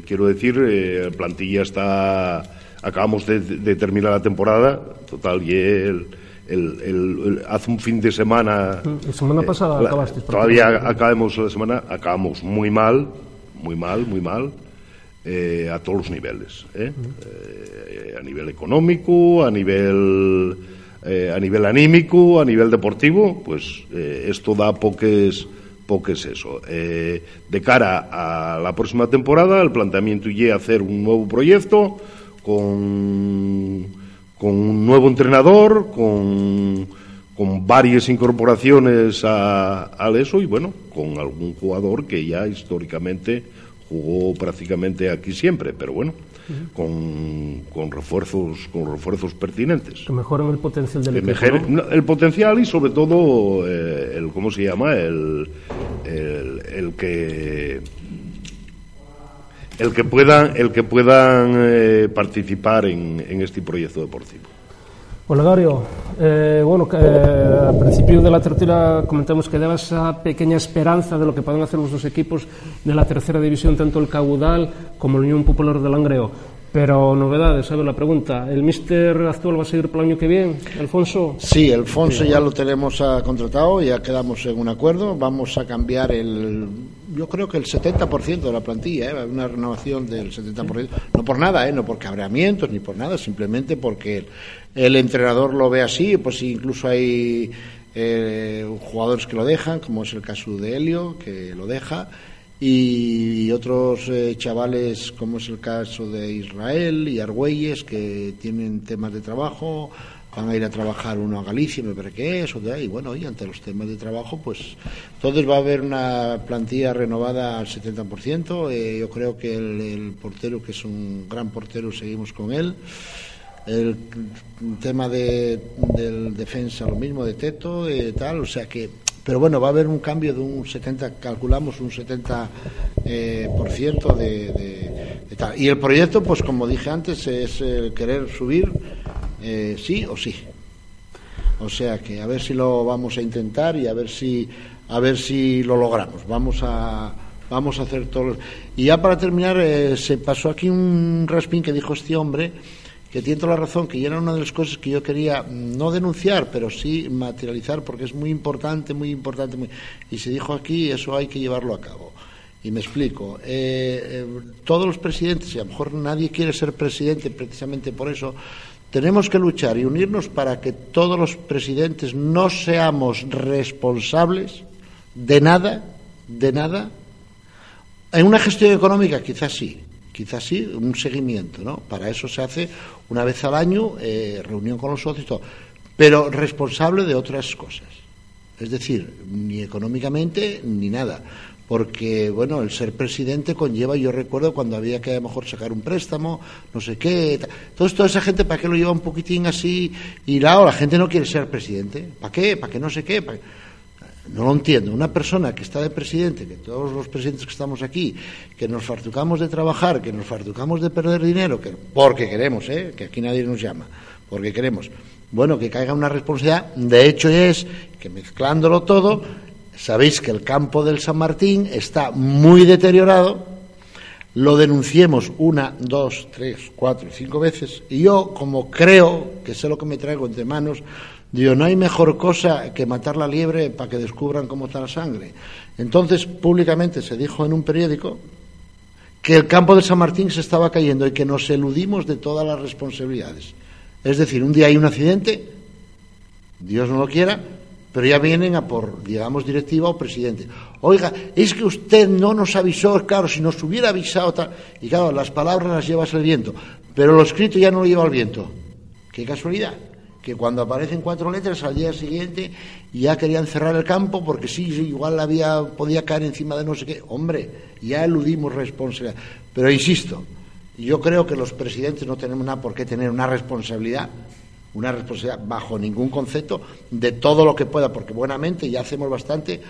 Quiero decir, la plantilla está. Acabamos de, de terminar la temporada. Total, y el, el- el- el- hace un fin de semana. La semana pasada la- acabasteis, por Todavía acabamos la semana, acabamos muy mal, muy mal, muy mal. eh, a todos los niveles, ¿eh? Eh, a nivel económico, a nivel eh, a nivel anímico, a nivel deportivo, pues eh, esto da poques poques eso. Eh, de cara a la próxima temporada, el planteamiento y hacer un nuevo proyecto con, con un nuevo entrenador, con, con varias incorporaciones a, al eso y bueno, con algún jugador que ya históricamente jugó prácticamente aquí siempre, pero bueno, con, con refuerzos con refuerzos pertinentes. Que mejoren el potencial del Que equipo. el potencial y sobre todo eh, el cómo se llama el, el, el que el que puedan el que puedan eh, participar en, este proyecto deportivo. Olegario, eh, bueno, eh, al principio de la tertulia comentamos que daba esa pequeña esperanza de lo que pueden hacer los dos equipos de la tercera división, tanto el Caudal como el Unión Popular de Langreo. Pero novedades, ¿sabes la pregunta? ¿El míster actual va a seguir para el año que viene, Alfonso? Sí, Alfonso ya lo tenemos ah, contratado, ya quedamos en un acuerdo. Vamos a cambiar el, yo creo que el 70% de la plantilla, ¿eh? una renovación del 70%. No por nada, ¿eh? no por cabreamientos ni por nada, simplemente porque el, el entrenador lo ve así. Pues incluso hay eh, jugadores que lo dejan, como es el caso de Helio, que lo deja. Y otros eh, chavales, como es el caso de Israel y Argüelles, que tienen temas de trabajo, van a ir a trabajar uno a Galicia, me parece que es, o de ahí, bueno, y ante los temas de trabajo, pues entonces va a haber una plantilla renovada al 70%, eh, yo creo que el, portero, que es un gran portero, seguimos con él, el tema de, del defensa lo mismo, de Teto, de tal, o sea que, pero bueno, va a haber un cambio de un 70, calculamos un 70% eh, por ciento de, tal. Y el proyecto, pues como dije antes, es eh, querer subir eh, sí o sí. O sea que a ver si lo vamos a intentar y a ver si a ver si lo logramos. Vamos a vamos a hacer todo. Y ya para terminar eh, se pasó aquí un raspín que dijo este hombre que tiene toda la razón, que ya era una de las cosas que yo quería mm, no denunciar, pero sí materializar porque es muy importante, muy importante. muy- Y se dijo aquí, eso hay que llevarlo a cabo. Y me explico. Eh, eh, todos los presidentes, y a lo mejor nadie quiere ser presidente precisamente por eso, tenemos que luchar y unirnos para que todos los presidentes no seamos responsables de nada, de nada. En una gestión económica quizás sí, quizás sí, un seguimiento, ¿no? Para eso se hace una vez al año, eh, reunión con los socios todo, pero responsable de otras cosas. Es decir, ni económicamente ni nada. Porque, bueno, el ser presidente conlleva, yo recuerdo cuando había que a lo mejor sacar un préstamo, no sé qué. Entonces, toda esa gente, ¿para qué lo lleva un poquitín así? Y la, la gente no quiere ser presidente. ¿Para qué? ¿Para qué no sé qué? ¿Para qué? No lo entiendo. Una persona que está de presidente, que todos los presidentes que estamos aquí, que nos fartucamos de trabajar, que nos fartucamos de perder dinero, que, porque queremos, ¿eh? que aquí nadie nos llama, porque queremos. Bueno, que caiga una responsabilidad. De hecho, es que mezclándolo todo, sabéis que el campo del San Martín está muy deteriorado. Lo denunciemos una, dos, tres, cuatro, cinco veces. Y yo, como creo que sé lo que me traigo entre manos, Digo, no hay mejor cosa que matar la liebre para que descubran cómo está la sangre. Entonces, públicamente se dijo en un periódico que el campo de San Martín se estaba cayendo y que nos eludimos de todas las responsabilidades. Es decir, un día hay un accidente, Dios no lo quiera, pero ya vienen a por, digamos, directiva o presidente. Oiga, es que usted no nos avisó, claro, si nos hubiera avisado, tal, y claro, las palabras las llevas el viento, pero lo escrito ya no lo lleva el viento. Qué casualidad, que cuando aparecen cuatro letras al día siguiente ya querían cerrar el campo porque sí, igual había, podía caer encima de no sé qué. Hombre, ya eludimos responsabilidad. Pero insisto, yo creo que los presidentes no tenemos nada por qué tener una responsabilidad una responsabilidad bajo ningún concepto de todo lo que pueda, porque buenamente ya hacemos bastante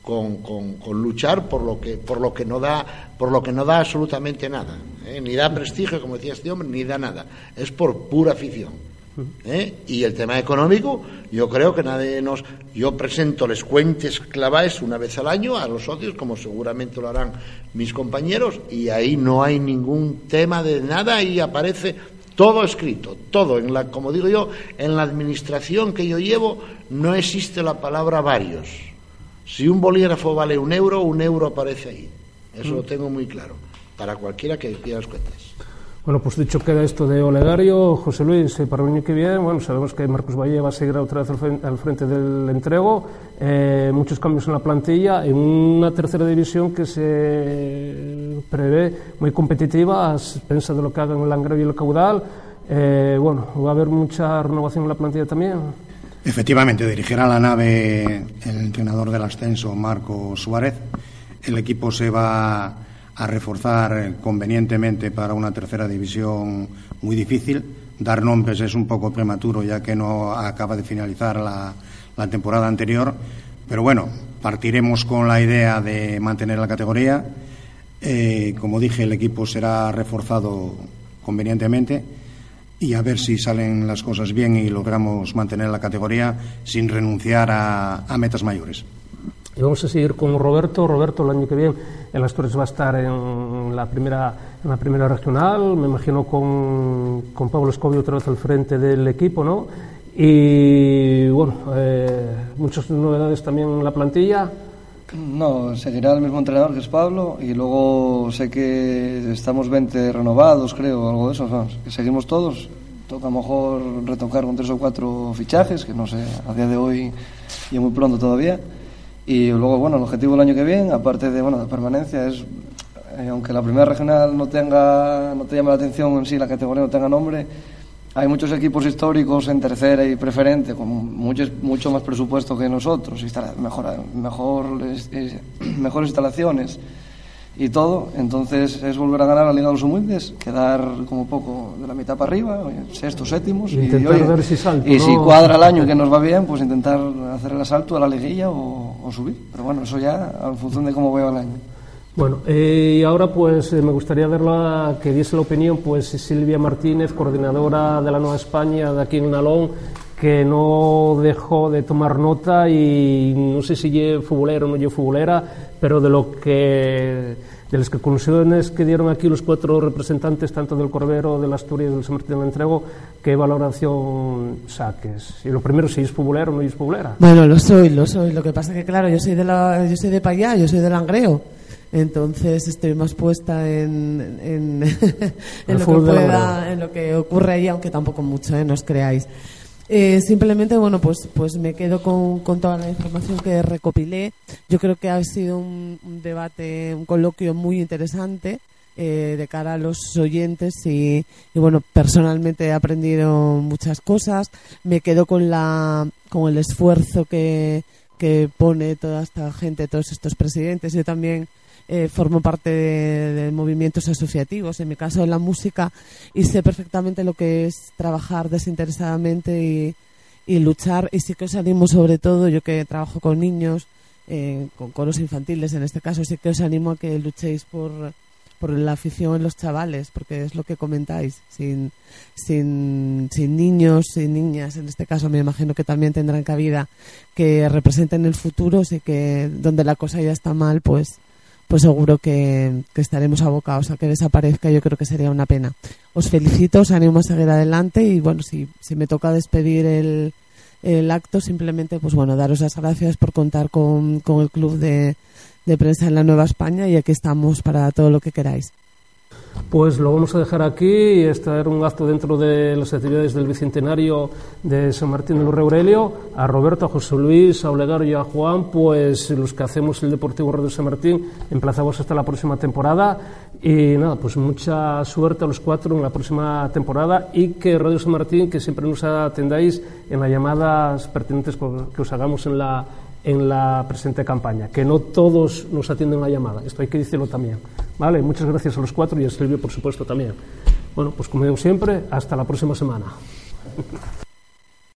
con, con, luchar por lo que por lo que no da por lo que no da absolutamente nada ¿eh? ni da prestigio como decía este hombre ni da nada es por pura afición ¿eh? y el tema económico yo creo que nadie nos yo presento les cuentes claváis una vez al año a los socios como seguramente lo harán mis compañeros y ahí no hay ningún tema de nada y aparece todo escrito, todo. En la, como digo yo, en la administración que yo llevo no existe la palabra varios. Si un bolígrafo vale un euro, un euro aparece ahí. Eso lo mm. tengo muy claro, para cualquiera que pida las cuentas. Bueno, pues dicho queda esto de Olegario, José Luis, eh, para año que viene, bueno, sabemos que Marcos Valle va a seguir otra vez al frente, del entrego, eh, muchos cambios en la plantilla, en una tercera división que se prevé muy competitiva, piensa de lo que hagan el Langreo y el Caudal, eh, bueno, va a haber mucha renovación en la plantilla también. Efectivamente, dirigirá la nave el entrenador del ascenso, Marco Suárez. El equipo se va a reforzar convenientemente para una tercera división muy difícil. Dar nombres es un poco prematuro ya que no acaba de finalizar la, temporada anterior, pero bueno, partiremos con la idea de mantener la categoría. Eh, como dije, el equipo será reforzado convenientemente y a ver si salen las cosas bien y logramos mantener la categoría sin renunciar a metas mayores. Y vamos a seguir con Roberto. Roberto, el año que viene el Asturias va a estar en la primera, en la primera regional, me imagino con, con Pablo Escobio otra vez al frente del equipo, ¿no? Y bueno, eh, muchas novedades también en la plantilla. No, seguirá el mismo entrenador que es Pablo y luego sé que estamos 20 renovados, creo, algo de eso, que seguimos todos. Toca a lo mejor retocar con tres o cuatro fichajes, que no sé, a día de hoy y muy pronto todavía. Y luego, bueno, el objetivo del año que viene, aparte de, bueno, de permanencia, es, eh, aunque la primera regional no tenga, no te llame la atención en sí, la categoría no tenga nombre, hay muchos equipos históricos en tercera y preferente con mucho, mucho más presupuesto que nosotros, mejor, mejor, <clears throat> mejores instalaciones y todo. Entonces es volver a ganar la Liga de los Humildes, quedar como poco de la mitad para arriba, sexto, séptimos. Y, ver si y si cuadra el año que nos va bien, pues intentar hacer el asalto a la liguilla o, subir. Pero bueno, eso ya en función de cómo veo el año. Bueno, eh, y ahora pues eh, me gustaría verla, que diese la opinión pues Silvia Martínez, coordinadora de la Nueva España de aquí en Nalón, que no dejó de tomar nota y no sé si yo futbolero o no yo futbolera, pero de lo que de las conclusiones que dieron aquí los cuatro representantes, tanto del Corbero, del Asturias y del San Martín del Entrego, ¿qué valoración saques? Y lo primero, si es futbolero o no es futbolera. Bueno, lo soy, lo soy. Lo que pasa es que, claro, yo soy de, la, yo soy de Payá, yo soy de Langreo. Entonces estoy más puesta en, en, <laughs> en lo, que pueda, en lo que ocurre ahí, aunque tampoco mucho, ¿eh? no os creáis. Eh, simplemente, bueno, pues, pues me quedo con, con, toda la información que recopilé. Yo creo que ha sido un, debate, un coloquio muy interesante eh, de cara a los oyentes y, y, bueno, personalmente he aprendido muchas cosas. Me quedo con, la, con el esfuerzo que, que pone toda esta gente, todos estos presidentes. Yo también eh, formo parte de, movimientos asociativos, en mi caso en la música, y sé perfectamente lo que es trabajar desinteresadamente y, luchar. Y sí que os animo, sobre todo, yo que trabajo con niños, eh, con coros infantiles en este caso, sí que os animo a que luchéis por, por la afición en los chavales, porque es lo que comentáis. Sin, sin, sin niños, sin niñas, en este caso me imagino que también tendrán cabida, que representen el futuro, y que donde la cosa ya está mal, pues pues seguro que, estaremos abocados a que desaparezca. Yo creo que sería una pena. Os felicito, os animo a seguir adelante y bueno, si, si me toca despedir el, el acto, simplemente pues bueno, daros las gracias por contar con, con el Club de, de Prensa en la Nueva España y aquí estamos para todo lo que queráis. Pues lo vamos a dejar aquí y estar un acto dentro de las actividades del Bicentenario de San Martín del Aurelio. A Roberto, a José Luis, a Olegario y a Juan, pues los que hacemos el Deportivo Radio San Martín, emplazamos hasta la próxima temporada. Y nada, pues mucha suerte a los cuatro en la próxima temporada y que Radio San Martín, que siempre nos atendáis en las llamadas pertinentes que os hagamos en la en la presente campaña, que no todos nos atienden la llamada, esto hay que decirlo también. ¿vale? Muchas gracias a los cuatro y a Silvio, por supuesto, también. Bueno, pues como digo siempre, hasta la próxima semana.